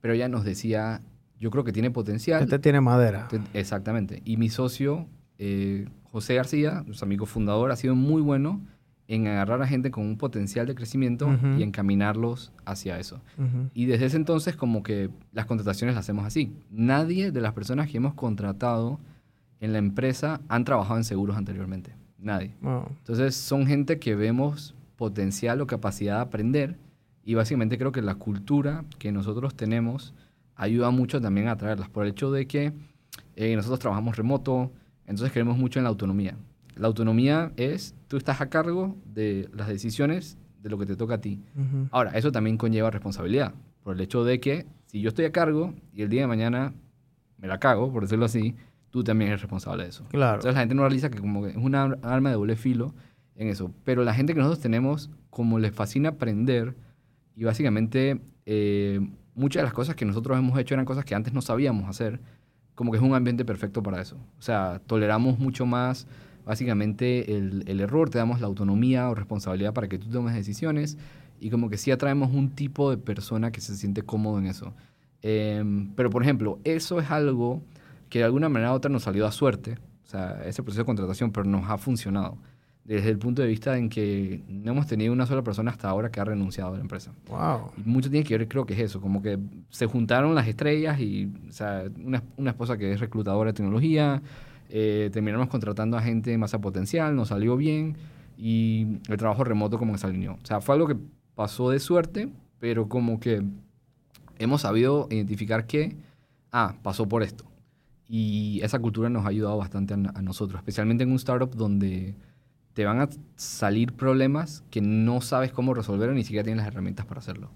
pero ella nos decía, yo creo que tiene potencial. Este tiene madera. Te- Exactamente. Y mi socio, eh, José García, nuestro amigo fundador, ha sido muy bueno en agarrar a gente con un potencial de crecimiento Ujú. y encaminarlos hacia eso. Ujú. Y desde ese entonces como que las contrataciones las hacemos así. Nadie de las personas que hemos contratado en la empresa han trabajado en seguros anteriormente. Nadie. Wow. Entonces son gente que vemos potencial o capacidad de aprender y básicamente creo que la cultura que nosotros tenemos ayuda mucho también a atraerlas por el hecho de que eh, nosotros trabajamos remoto, entonces creemos mucho en la autonomía. La autonomía es tú estás a cargo de las decisiones de lo que te toca a ti. Ujú. Ahora, eso también conlleva responsabilidad, por el hecho de que si yo estoy a cargo y el día de mañana me la cago, por decirlo así, tú también eres responsable de eso. Claro. Entonces la gente no realiza que como que es una ar- arma de doble filo en eso. Pero la gente que nosotros tenemos, como les fascina aprender, y básicamente eh, muchas de las cosas que nosotros hemos hecho eran cosas que antes no sabíamos hacer, como que es un ambiente perfecto para eso. O sea, toleramos mucho más básicamente el, error, te damos la autonomía o responsabilidad para que tú tomes decisiones y como que sí atraemos un tipo de persona que se siente cómodo en eso. Em, pero por ejemplo, eso es algo que de alguna manera u otra nos salió a suerte, o sea, ese proceso de contratación, pero nos ha funcionado desde el punto de vista en que no hemos tenido una sola persona hasta ahora que ha renunciado a la empresa. Wow. Y mucho tiene que ver, creo que es eso, como que se juntaron las estrellas y, o sea, una, una esposa que es reclutadora de tecnología, eh, terminamos contratando a gente más a potencial, nos salió bien y el trabajo remoto como que se alineó. O sea, fue algo que pasó de suerte, pero como que hemos sabido identificar que, ah, pasó por esto. Y esa cultura nos ha ayudado bastante a, a nosotros, especialmente en un startup donde te van a salir problemas que no sabes cómo resolver o ni siquiera tienes las herramientas para hacerlo.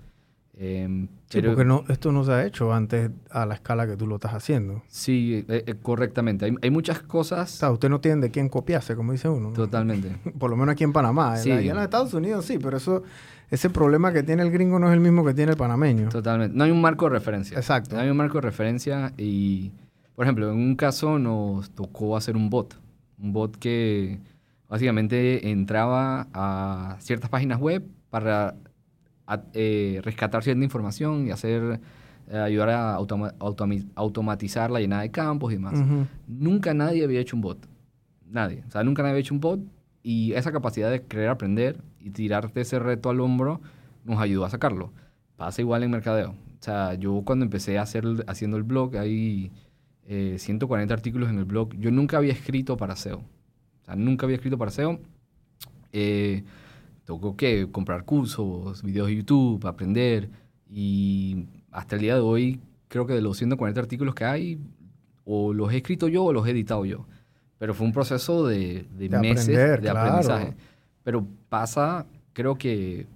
Em, sí, porque no, esto no se ha hecho antes a la escala que tú lo estás haciendo. Sí, eh, eh, correctamente. Hay, muchas cosas... O sea, usted no tiene de quién copiarse, como dice uno. Totalmente. Por lo menos aquí en Panamá. Sí. en los Estados Unidos sí, pero eso, ese problema que tiene el gringo no es el mismo que tiene el panameño. Totalmente. No hay un marco de referencia. Exacto. No hay un marco de referencia y, por ejemplo, en un caso nos tocó hacer un bot. Un bot que básicamente entraba a ciertas páginas web para eh, rescatar cierta información y hacer, eh, ayudar a automatizar la llenada de campos y demás. Nunca nadie había hecho un bot. Nadie. O sea, nunca nadie había hecho un bot y esa capacidad de querer aprender y tirarte ese reto al hombro nos ayudó a sacarlo. Pasa igual en mercadeo. O sea, yo cuando empecé a hacer, haciendo el blog, hay 140 eh, artículos en el blog. Yo nunca había escrito para SEO. O sea, nunca había escrito para SEO. Eh, tocó que comprar cursos, videos de YouTube, aprender. Y hasta el día de hoy, creo que de los 140 artículos que hay, o los he escrito yo o los he editado yo. Pero fue un proceso de, meses de aprendizaje. Pero pasa, creo que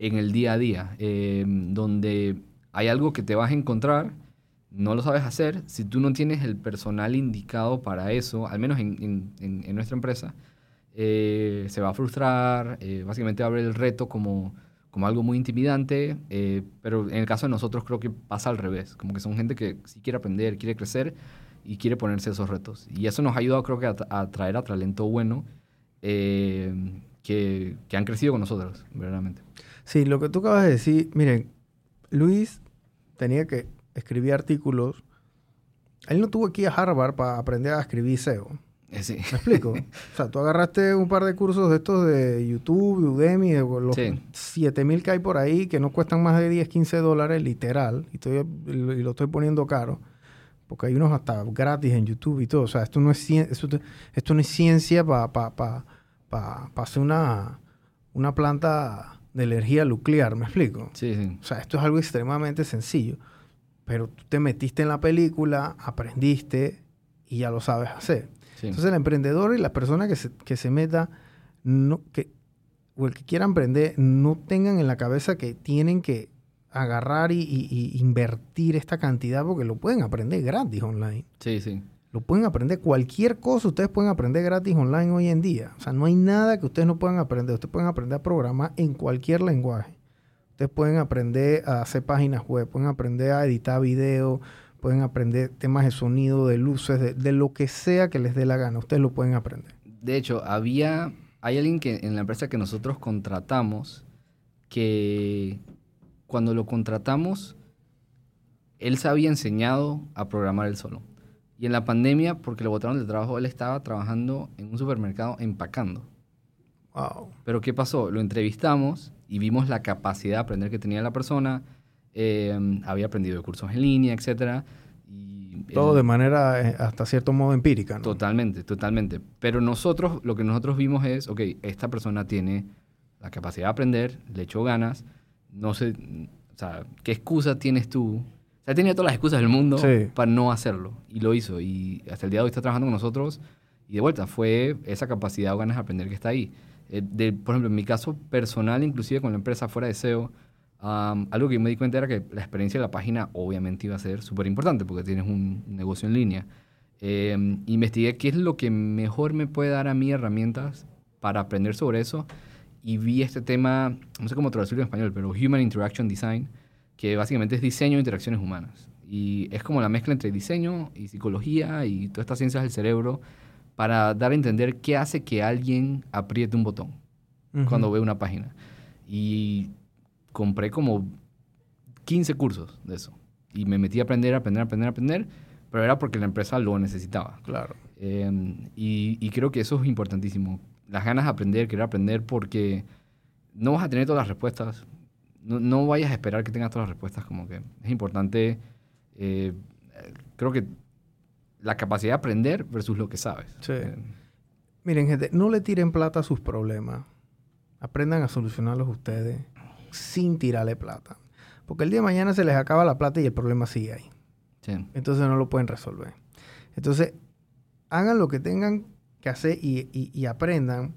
en el día a día, eh, donde hay algo que te vas a encontrar, no lo sabes hacer, si tú no tienes el personal indicado para eso, al menos en, en, nuestra empresa, eh, se va a frustrar, eh, básicamente va a ver el reto como, como algo muy intimidante, eh, pero en el caso de nosotros creo que pasa al revés, como que son gente que sí quiere aprender, quiere crecer y quiere ponerse esos retos. Y eso nos ha ayudado creo que a, atraer a talento bueno que, que, han crecido con nosotros, verdaderamente. Sí, lo que tú acabas de decir, miren, Luis tenía que escribir artículos. Él no tuvo que ir a Harvard para aprender a escribir SEO. Eh, ¿Me explico? o sea, tú agarraste un par de cursos de estos de YouTube, Udemy, de los 7000 que hay por ahí, que no cuestan más de 10, 15 dólares, literal, y, estoy, y lo estoy poniendo caro, porque hay unos hasta gratis en YouTube y todo. O sea, esto no es, esto, esto no es ciencia para pa, pa, pa, hacer una, una planta de energía nuclear, ¿me explico? Sí, sí. O sea, esto es algo extremadamente sencillo. Pero tú te metiste en la película, aprendiste y ya lo sabes hacer. Entonces el emprendedor y la persona que se, que se meta, no, que, o el que quiera emprender, no tengan en la cabeza que tienen que agarrar y, invertir esta cantidad porque lo pueden aprender gratis online. Sí, sí. Lo pueden aprender cualquier cosa, ustedes pueden aprender gratis online hoy en día. O sea, no hay nada que ustedes no puedan aprender. Ustedes pueden aprender a programar en cualquier lenguaje. Ustedes pueden aprender a hacer páginas web, pueden aprender a editar video, pueden aprender temas de sonido, de luces, de, lo que sea que les dé la gana. Ustedes lo pueden aprender. De hecho, había, hay alguien que en la empresa que nosotros contratamos que cuando lo contratamos, él se había enseñado a programar él solo. Y en la pandemia, porque lo botaron del trabajo, él estaba trabajando en un supermercado empacando. Wow. Pero ¿qué pasó? Lo entrevistamos y vimos la capacidad de aprender que tenía la persona Em, había aprendido de cursos en línea, etcétera. Y Todo de manera eh, hasta cierto modo empírica, ¿no? Totalmente, totalmente. Pero nosotros, lo que nosotros vimos es, ok, esta persona tiene la capacidad de aprender, le echó ganas, no sé, o sea, ¿qué excusa tienes tú? O sea, tenía todas las excusas del mundo para no hacerlo y lo hizo. Y hasta el día de hoy está trabajando con nosotros y de vuelta, fue esa capacidad o ganas de aprender que está ahí. Eh, de, por ejemplo, en mi caso personal, inclusive con la empresa fuera de SEO, algo que me di cuenta era que la experiencia de la página obviamente iba a ser súper importante porque tienes un negocio en línea. Em, investigué qué es lo que mejor me puede dar a mí herramientas para aprender sobre eso y vi este tema, no sé cómo traducirlo en español, pero Human Interaction Design, que básicamente es diseño de interacciones humanas. Y es como la mezcla entre diseño y psicología y todas estas ciencias del cerebro para dar a entender qué hace que alguien apriete un botón cuando ve una página. Y compré como 15 cursos de eso. Y me metí a aprender, aprender, aprender, aprender, pero era porque la empresa lo necesitaba. Claro. Em, y, creo que eso es importantísimo. Las ganas de aprender, querer aprender, porque no vas a tener todas las respuestas. No, vayas a esperar que tengas todas las respuestas. Como que es importante, eh, creo que la capacidad de aprender versus lo que sabes. Sí. Em, Miren, gente, no le tiren plata a sus problemas. Aprendan a solucionarlos ustedes sin tirarle plata. Porque el día de mañana se les acaba la plata y el problema sigue ahí. Entonces no lo pueden resolver. Entonces, hagan lo que tengan que hacer y, aprendan.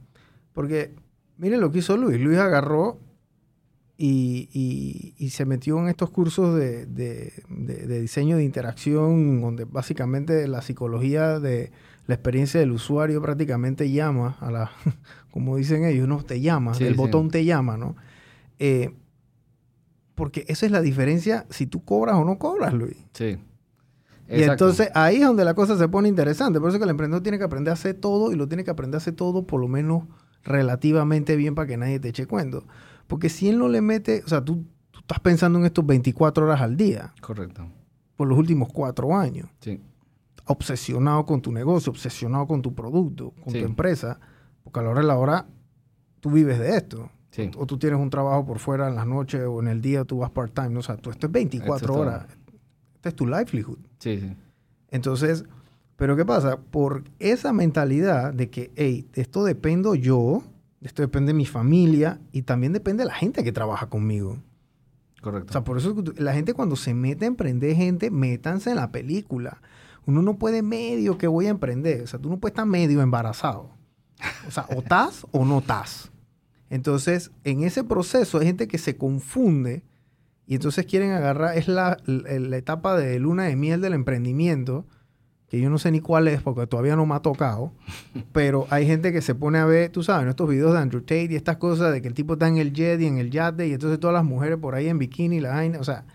Porque miren lo que hizo Luis. Luis agarró y, y- y se metió en estos cursos de, de- de- de diseño de interacción, donde básicamente la psicología de la experiencia del usuario prácticamente llama a la, como dicen ellos, no te llama, Sí, el sí. botón te llama, ¿no? Eh, porque esa es la diferencia si tú cobras o no cobras, Luis. Sí. Y entonces ahí es donde la cosa se pone interesante. Por eso que el emprendedor tiene que aprender a hacer todo y lo tiene que aprender a hacer todo por lo menos relativamente bien para que nadie te eche cuento. Porque si él no le mete, o sea, tú, tú estás pensando en estos 24 horas al día Correcto. por los últimos cuatro años, Sí. obsesionado con tu negocio, obsesionado con tu producto, con Sí. tu empresa, porque a la hora de la hora tú vives de esto. Sí. O tú tienes un trabajo por fuera en las noches o en el día tú vas part-time. ¿no? O sea, tú, esto es 24 Esto es todo. horas. Este es tu livelihood. Sí, sí. Entonces, pero ¿qué pasa? Por esa mentalidad de que, hey, esto dependo yo, esto depende de mi familia y también depende de la gente que trabaja conmigo. Correcto. O sea, por eso la gente cuando se mete a emprender gente, métanse en la película. Uno no puede medio que voy a emprender. O sea, tú no puedes estar medio embarazado. O sea, o estás o no estás. Entonces, en ese proceso hay gente que se confunde y entonces quieren agarrar, es la, la- la etapa de luna de miel del emprendimiento, que yo no sé ni cuál es porque todavía no me ha tocado, pero hay gente que se pone a ver, tú sabes, en estos videos de Andrew Tate y estas cosas de que el tipo está en el jet y en el yate y entonces todas las mujeres por ahí en bikini, la vaina, o sea,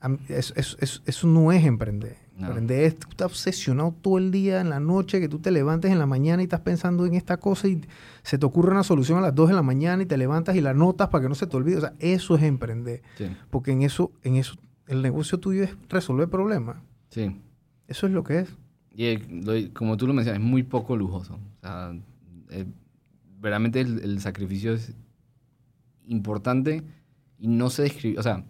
a mí- eso, eso- eso- eso no es emprender. No. Emprender es, tú estás obsesionado todo el día en la noche, que tú te levantes en la mañana y estás pensando en esta cosa y se te ocurre una solución a las 2 de la mañana y te levantas y la notas para que no se te olvide. O sea, eso es emprender. Sí. Porque en eso, en eso, el negocio tuyo es resolver problemas. Sí. Eso es lo que es. Y eh, lo- como tú lo mencionas, es muy poco lujoso. O sea, eh, verdaderamente el, el sacrificio es importante y no se describe. O sea,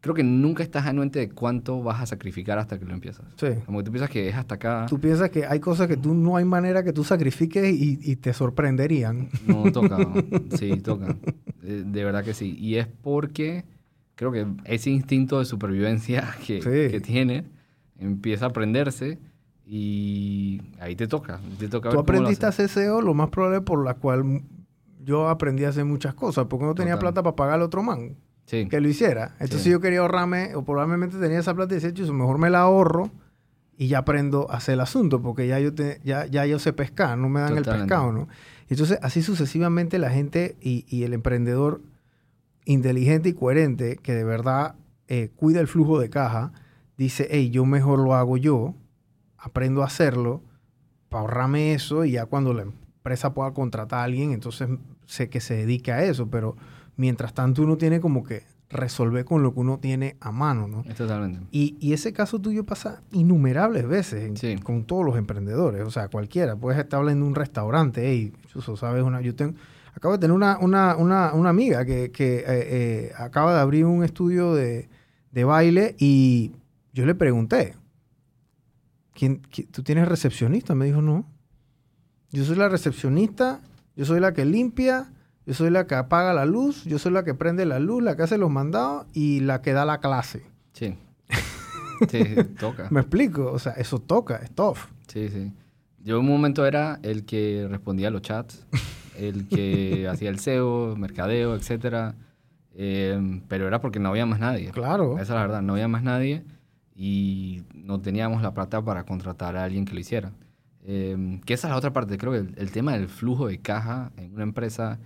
creo que nunca estás anuente de cuánto vas a sacrificar hasta que lo empiezas. Sí. Como que tú piensas que es hasta acá. Tú piensas que hay cosas que tú no hay manera que tú sacrifiques y, y te sorprenderían. No toca. sí, toca. Eh, De verdad que sí. Y es porque creo que ese instinto de supervivencia que, Sí. que tiene empieza a aprenderse y ahí te toca. Te toca Tú ver aprendiste a hacer SEO, lo más probable por la cual yo aprendí a hacer muchas cosas, porque no tenía Total. plata para pagar al otro man Sí. que lo hiciera. Entonces Sí. yo quería ahorrarme, o probablemente tenía esa plata y decía, "Chuzo, mejor me la ahorro y ya aprendo a hacer el asunto, porque ya yo, te, ya, ya yo sé pescar, no me dan el pescado, ¿no? Entonces, así sucesivamente la gente y, y el emprendedor inteligente y coherente, que de verdad eh, cuida el flujo de caja, dice, hey, yo mejor lo hago yo, aprendo a hacerlo, para ahorrarme eso y ya cuando la empresa pueda contratar a alguien, entonces sé que se dedique a eso, pero mientras tanto uno tiene como que resolver con lo que uno tiene a mano, ¿no? Totalmente. Y, y ese caso tuyo pasa innumerables veces en- Sí. con todos los emprendedores, o sea, cualquiera. Puedes estar hablando de un restaurante, hey, Chuzo, ¿sabes? Una, yo tengo, acabo de tener una, una, una, una amiga que, que eh, eh, acaba de abrir un estudio de, de baile y yo le pregunté, ¿quién, qui- ¿tú tienes recepcionista? Me dijo, no. Yo soy la recepcionista, yo soy la que limpia, yo soy la que apaga la luz, yo soy la que prende la luz, la que hace los mandados y la que da la clase. Sí. Sí, toca. ¿Me explico? O sea, eso toca, es tough. Sí, sí. Yo en un momento era el que respondía a los chats, el que hacía el SEO, mercadeo, etcétera. Eh, pero era porque no había más nadie. Claro. Esa es la verdad, no había más nadie y no teníamos la plata para contratar a alguien que lo hiciera. Eh, que esa es la otra parte, creo que el, el tema del flujo de caja en una empresa,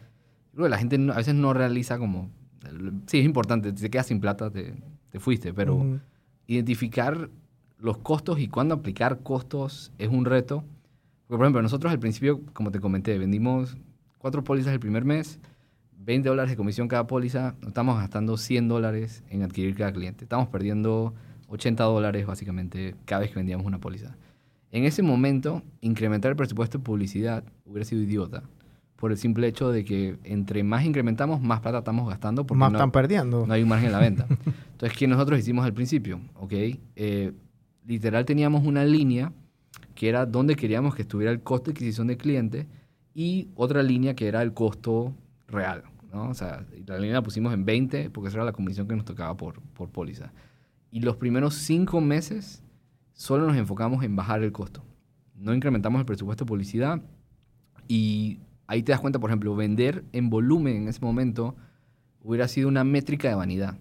creo que la gente no- a veces no realiza como, sí, es importante, si te quedas sin plata, te, te fuiste, pero Ujú. identificar los costos y cuándo aplicar costos es un reto. Porque, por ejemplo, nosotros al principio, como te comenté, vendimos cuatro pólizas el primer mes, 20 dólares de comisión cada póliza, estamos gastando 100 dólares en adquirir cada cliente. Estamos perdiendo 80 dólares básicamente cada vez que vendíamos una póliza. En ese momento, incrementar el presupuesto de publicidad hubiera sido idiota. Por el simple hecho de que entre más incrementamos, más plata estamos gastando. Porque Más no- están perdiendo. no hay un margen en la venta. Entonces, ¿qué nosotros hicimos al principio? ¿Ok? Eh, literal teníamos una línea que era donde queríamos que estuviera el costo de adquisición del cliente y otra línea que era el costo real. ¿no? O sea, la línea la pusimos en 20 porque esa era la comisión que nos tocaba por, por póliza. Y los primeros cinco meses solo nos enfocamos en bajar el costo. No incrementamos el presupuesto de publicidad y ahí te das cuenta, por ejemplo, vender en volumen en ese momento hubiera sido una métrica de vanidad.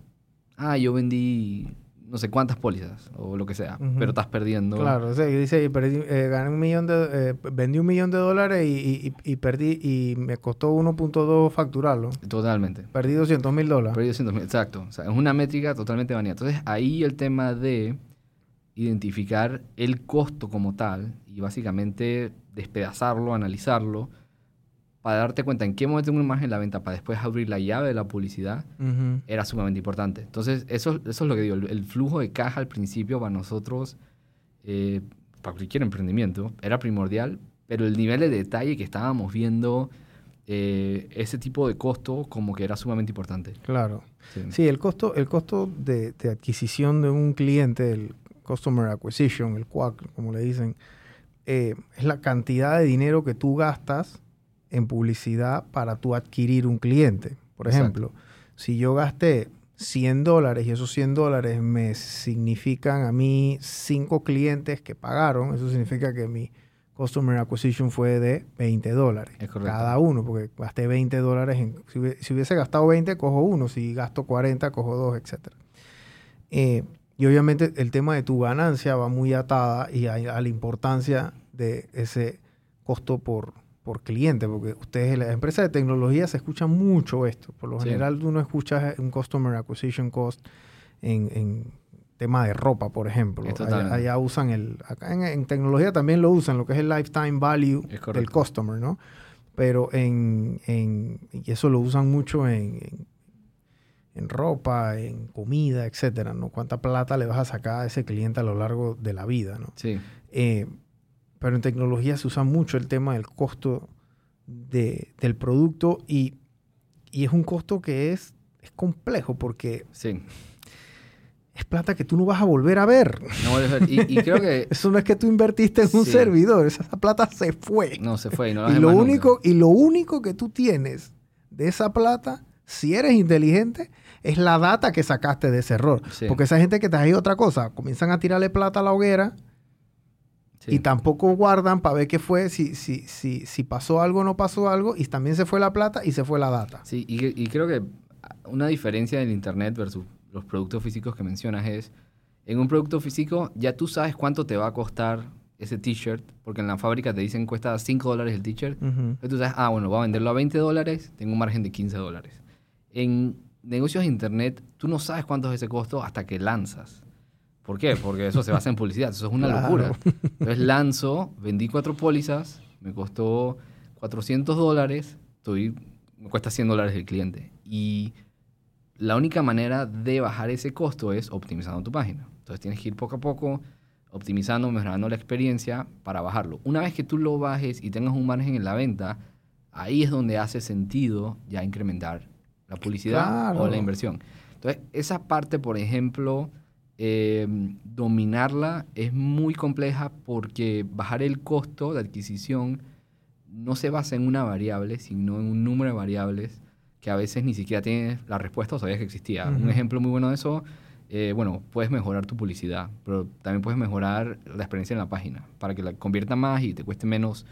Ah, yo vendí no sé cuántas pólizas o lo que sea, pero estás perdiendo. Claro, o sea, dice, perdí, eh, gané un millón de, eh, vendí un millón de dólares y, y- y- perdí, y me costó 1.2 facturarlo. Totalmente. Perdí 200 mil dólares. Perdí 200 mil, exacto. O sea, es una métrica totalmente vanidad. Entonces, ahí el tema de identificar el costo como tal y básicamente despedazarlo, analizarlo, para darte cuenta en qué momento tengo un margen en la venta, para después abrir la llave de la publicidad, era sumamente importante. Entonces, eso, eso es lo que digo. El, el flujo de caja al principio para nosotros, eh, para cualquier emprendimiento, era primordial, pero el nivel de detalle que estábamos viendo, eh, ese tipo de costo, como que era sumamente importante. Claro. Sí. Sí, el costo, el costo de, de adquisición de un cliente, el Customer Acquisition, el CUAC, como le dicen, eh, es la cantidad de dinero que tú gastas en publicidad para tú adquirir un cliente. Por Exacto. ejemplo, si yo gasté 100 dólares y esos 100 dólares me significan a mí 5 clientes que pagaron, eso significa que mi Customer Acquisition fue de 20 dólares cada uno, porque gasté 20 dólares. En, si hubiese gastado 20, cojo uno. Si gasto 40, cojo dos, etc. Eh, y obviamente el tema de tu ganancia va muy atada y a, a la importancia de ese costo por, por cliente, porque ustedes en las empresas de tecnología se escucha mucho esto. Por lo Sí. general, tú no escuchas un Customer Acquisition Cost en, en tema de ropa, por ejemplo. Allá, usan el... Acá en, en tecnología también lo usan, lo que es el lifetime value del customer, ¿no? Pero en, en- y eso lo usan mucho en, en, en ropa, en comida, etcétera, ¿no? Cuánta plata le vas a sacar a ese cliente a lo largo de la vida, ¿no? Sí, Eh, pero en tecnología se usa mucho el tema del costo de- del producto y, y es un costo que es, es complejo porque sí. es plata que tú no vas a volver a ver. No vuelves a ver. Y, y creo que Eso no es que tú invertiste en un servidor, esa plata se fue. no se fue y no lo nunca. único y lo único que tú tienes de esa plata si eres inteligente es la data que sacaste de ese error Sí. porque esa gente que te hace otra cosa comienzan a tirarle plata a la hoguera Sí. y tampoco guardan para ver qué fue si, si, si, si pasó algo o no pasó algo y también se fue la plata y se fue la data Sí, y, y creo que una diferencia del Internet versus los productos físicos que mencionas es, en un producto físico ya tú sabes cuánto te va a costar ese t-shirt, porque en la fábrica te dicen cuesta 5 dólares el t-shirt, Ujú. entonces tú sabes, ah, bueno, voy a venderlo a 20 dólares, tengo un margen de 15 dólares. En negocios de Internet, tú no sabes cuánto es ese costo hasta que lanzas. ¿Por qué? Porque eso se basa en publicidad, eso es una Claro. locura. Entonces lanzo, vendí cuatro pólizas, me costó 400 dólares, estoy, me cuesta 100 dólares el cliente. Y la única manera de bajar ese costo es optimizando tu página. Entonces tienes que ir poco a poco optimizando, mejorando la experiencia para bajarlo. Una vez que tú lo bajes y tengas un margen en la venta, ahí es donde hace sentido ya incrementar la publicidad Claro. o la inversión. Entonces, esa parte, por ejemplo, eh, dominarla es muy compleja porque bajar el costo de adquisición no se basa en una variable, sino en un número de variables que a veces ni siquiera tienes la respuesta o sabías que existía. Un ejemplo muy bueno de eso, eh, bueno, puedes mejorar tu publicidad, pero también puedes mejorar la experiencia en la página para que la convierta más y te cueste menos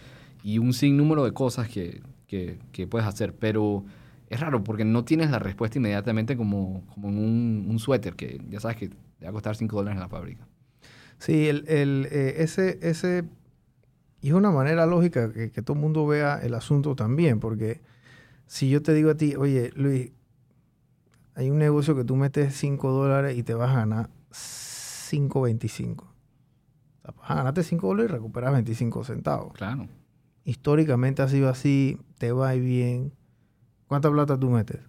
y un sinnúmero de cosas que, que, que puedes hacer, pero es raro porque no tienes la respuesta inmediatamente como, como en un, un suéter que ya sabes que te va a costar 5 dólares en la fábrica. Sí, el, el, eh, ese, ese, y es una manera lógica que, que todo el mundo vea el asunto también, porque si yo te digo a ti, oye, Luis, hay un negocio que tú metes 5 dólares y te vas a ganar 5.25. O sea, ganarte 5 dólares y recuperas 25 centavos. Claro. Históricamente ha sido así, te va bien. ¿Cuánta plata tú metes?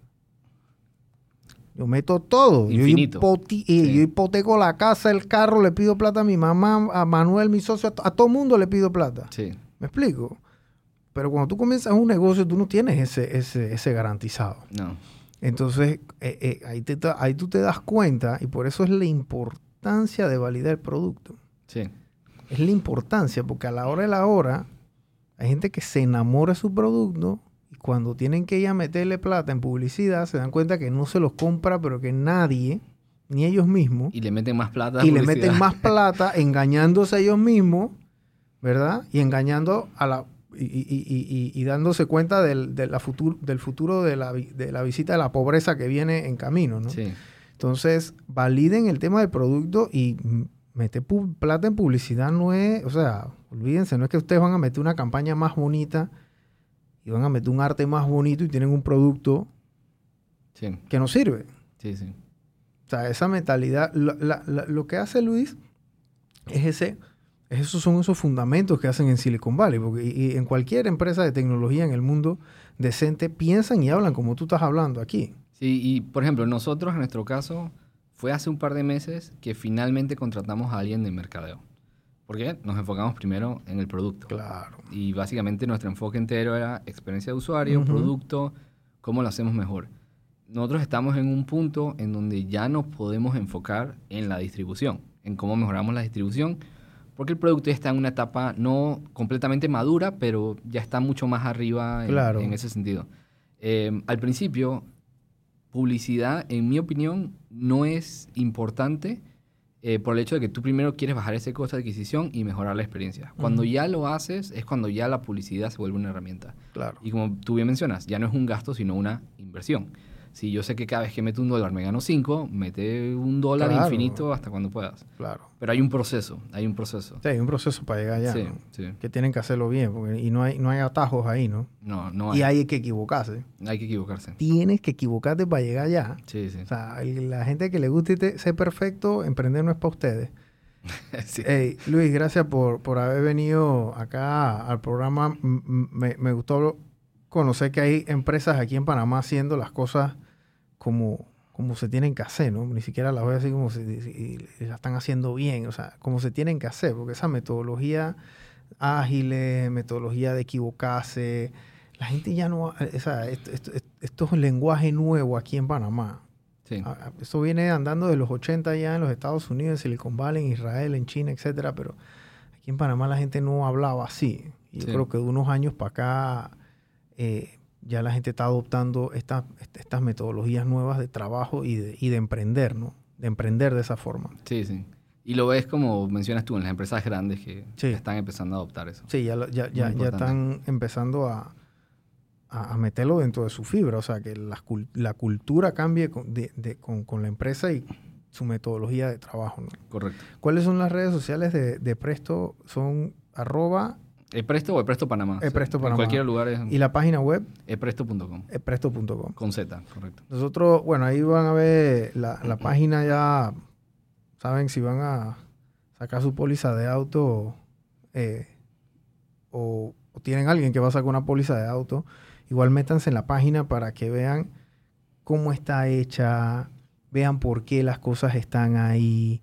Yo meto todo. Yo, Infinito. eh, Sí. yo hipoteco la casa, el carro, le pido plata a mi mamá, a Manuel, mi socio, a, a todo mundo le pido plata. Sí, ¿Me explico? Pero cuando tú comienzas un negocio, tú no tienes ese, ese, ese garantizado. no. Entonces, eh, eh, ahí, te, ahí tú te das cuenta, y por eso es la importancia de validar el producto. Sí, Es la importancia, porque a la hora de la hora, hay gente que se enamora de su producto cuando tienen que ir a meterle plata en publicidad, se dan cuenta que no se los compra, pero que nadie, ni ellos mismos, y le meten más plata. a y le meten más plata engañándose a ellos mismos, ¿verdad? Y engañando a la y, dándose cuenta del, de la del futuro de la, de la, visita de la pobreza que viene en camino, ¿no? Sí. Entonces, validen el tema del producto y meter plata en publicidad no es, o sea, olvídense, no es que ustedes van a meter una campaña más bonita y van a meter un arte más bonito y tienen un producto que no sirve. Sí, sí. O sea, esa mentalidad, lo que hace Luis es ese, esos son esos fundamentos que hacen en Silicon Valley, porque y, en cualquier empresa de tecnología en el mundo decente piensan y hablan como tú estás hablando aquí. Sí, y por ejemplo, nosotros en nuestro caso fue hace un par de meses que finalmente contratamos a alguien de mercadeo. Porque nos enfocamos primero en el producto. Claro. Y básicamente nuestro enfoque entero era experiencia de usuario, producto, cómo lo hacemos mejor nosotros estamos en un punto en donde ya nos podemos enfocar en la distribución, en cómo mejoramos la distribución, porque el producto ya está en una etapa no completamente madura, pero ya está mucho más arriba en, ese sentido. Eh, al principio, publicidad, en mi opinión, no es importante eh, por el hecho de que tú primero quieres bajar ese costo de adquisición y mejorar la experiencia. Cuando ya lo haces, es cuando ya la publicidad se vuelve una herramienta. Claro. Y como tú bien mencionas, ya no es un gasto, sino una inversión. Si yo sé que cada vez que meto un dólar me gano cinco, mete un dólar infinito hasta cuando puedas. Claro. Pero hay un proceso, hay un proceso. Sí, hay un proceso para llegar allá. Sí, sí. Que tienen que hacerlo bien, porque, y no hay, no hay atajos ahí, ¿no? No, no hay. Y hay que equivocarse. Hay que equivocarse. Tienes que equivocarte para llegar allá. Sí, sí. O sea, la gente que le guste ser perfecto, emprender no es para ustedes. sí. Luis, gracias por, por haber venido acá al programa. Me, me gustó conocer que hay empresas aquí en Panamá haciendo las cosas como, como se tienen que hacer, ¿no? Ni siquiera la voy a decir como si, la están haciendo bien, o sea, como se tienen que hacer, porque esa metodología ágil, metodología de equivocarse, la gente ya no, o sea, esto, es un lenguaje nuevo aquí en Panamá. Sí. Ah, ah, esto viene andando de los 80 ya en los Estados Unidos, en Silicon Valley, en Israel, en China, etcétera, pero aquí en Panamá la gente no hablaba así. Yo creo que de unos años para acá eh, ya la gente está adoptando estas metodologías nuevas de trabajo y de, y de emprender, ¿no? De emprender de esa forma. Sí, sí. Y lo ves como mencionas tú en las empresas grandes que están empezando a adoptar eso. Sí, ya, ya, ya, ya están empezando a, a, meterlo dentro de su fibra, o sea, que la, la cultura cambie con, de, de, con, con, la empresa y su metodología de trabajo. ¿no? Correcto. ¿Cuáles son las redes sociales de, de Presto? Son arroba ¿Epresto o Epresto Panamá? Epresto Panamá. En cualquier lugar es... ¿Y la página web? Epresto.com. Epresto.com. Con Z, correcto. Nosotros, bueno, ahí van a ver la, la página ya, saben si van a sacar su póliza de auto eh, o, o, tienen alguien que va a sacar una póliza de auto, igual métanse en la página para que vean cómo está hecha, vean por qué las cosas están ahí,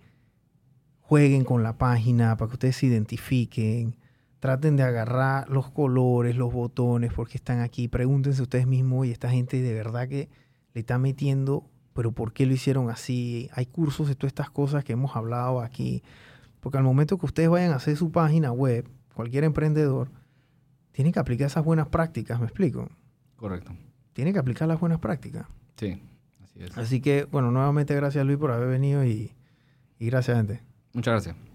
jueguen con la página para que ustedes se identifiquen traten de agarrar los colores, los botones, porque están aquí. Pregúntense ustedes mismos, y esta gente de verdad que le está metiendo, pero ¿por qué lo hicieron así? Hay cursos de todas estas cosas que hemos hablado aquí. Porque al momento que ustedes vayan a hacer su página web, cualquier emprendedor, tiene que aplicar esas buenas prácticas, ¿me explico? Correcto. Tiene que aplicar las buenas prácticas. Sí, así es. Así que, bueno, nuevamente gracias Luis por haber venido y, y gracias, gente. Muchas gracias.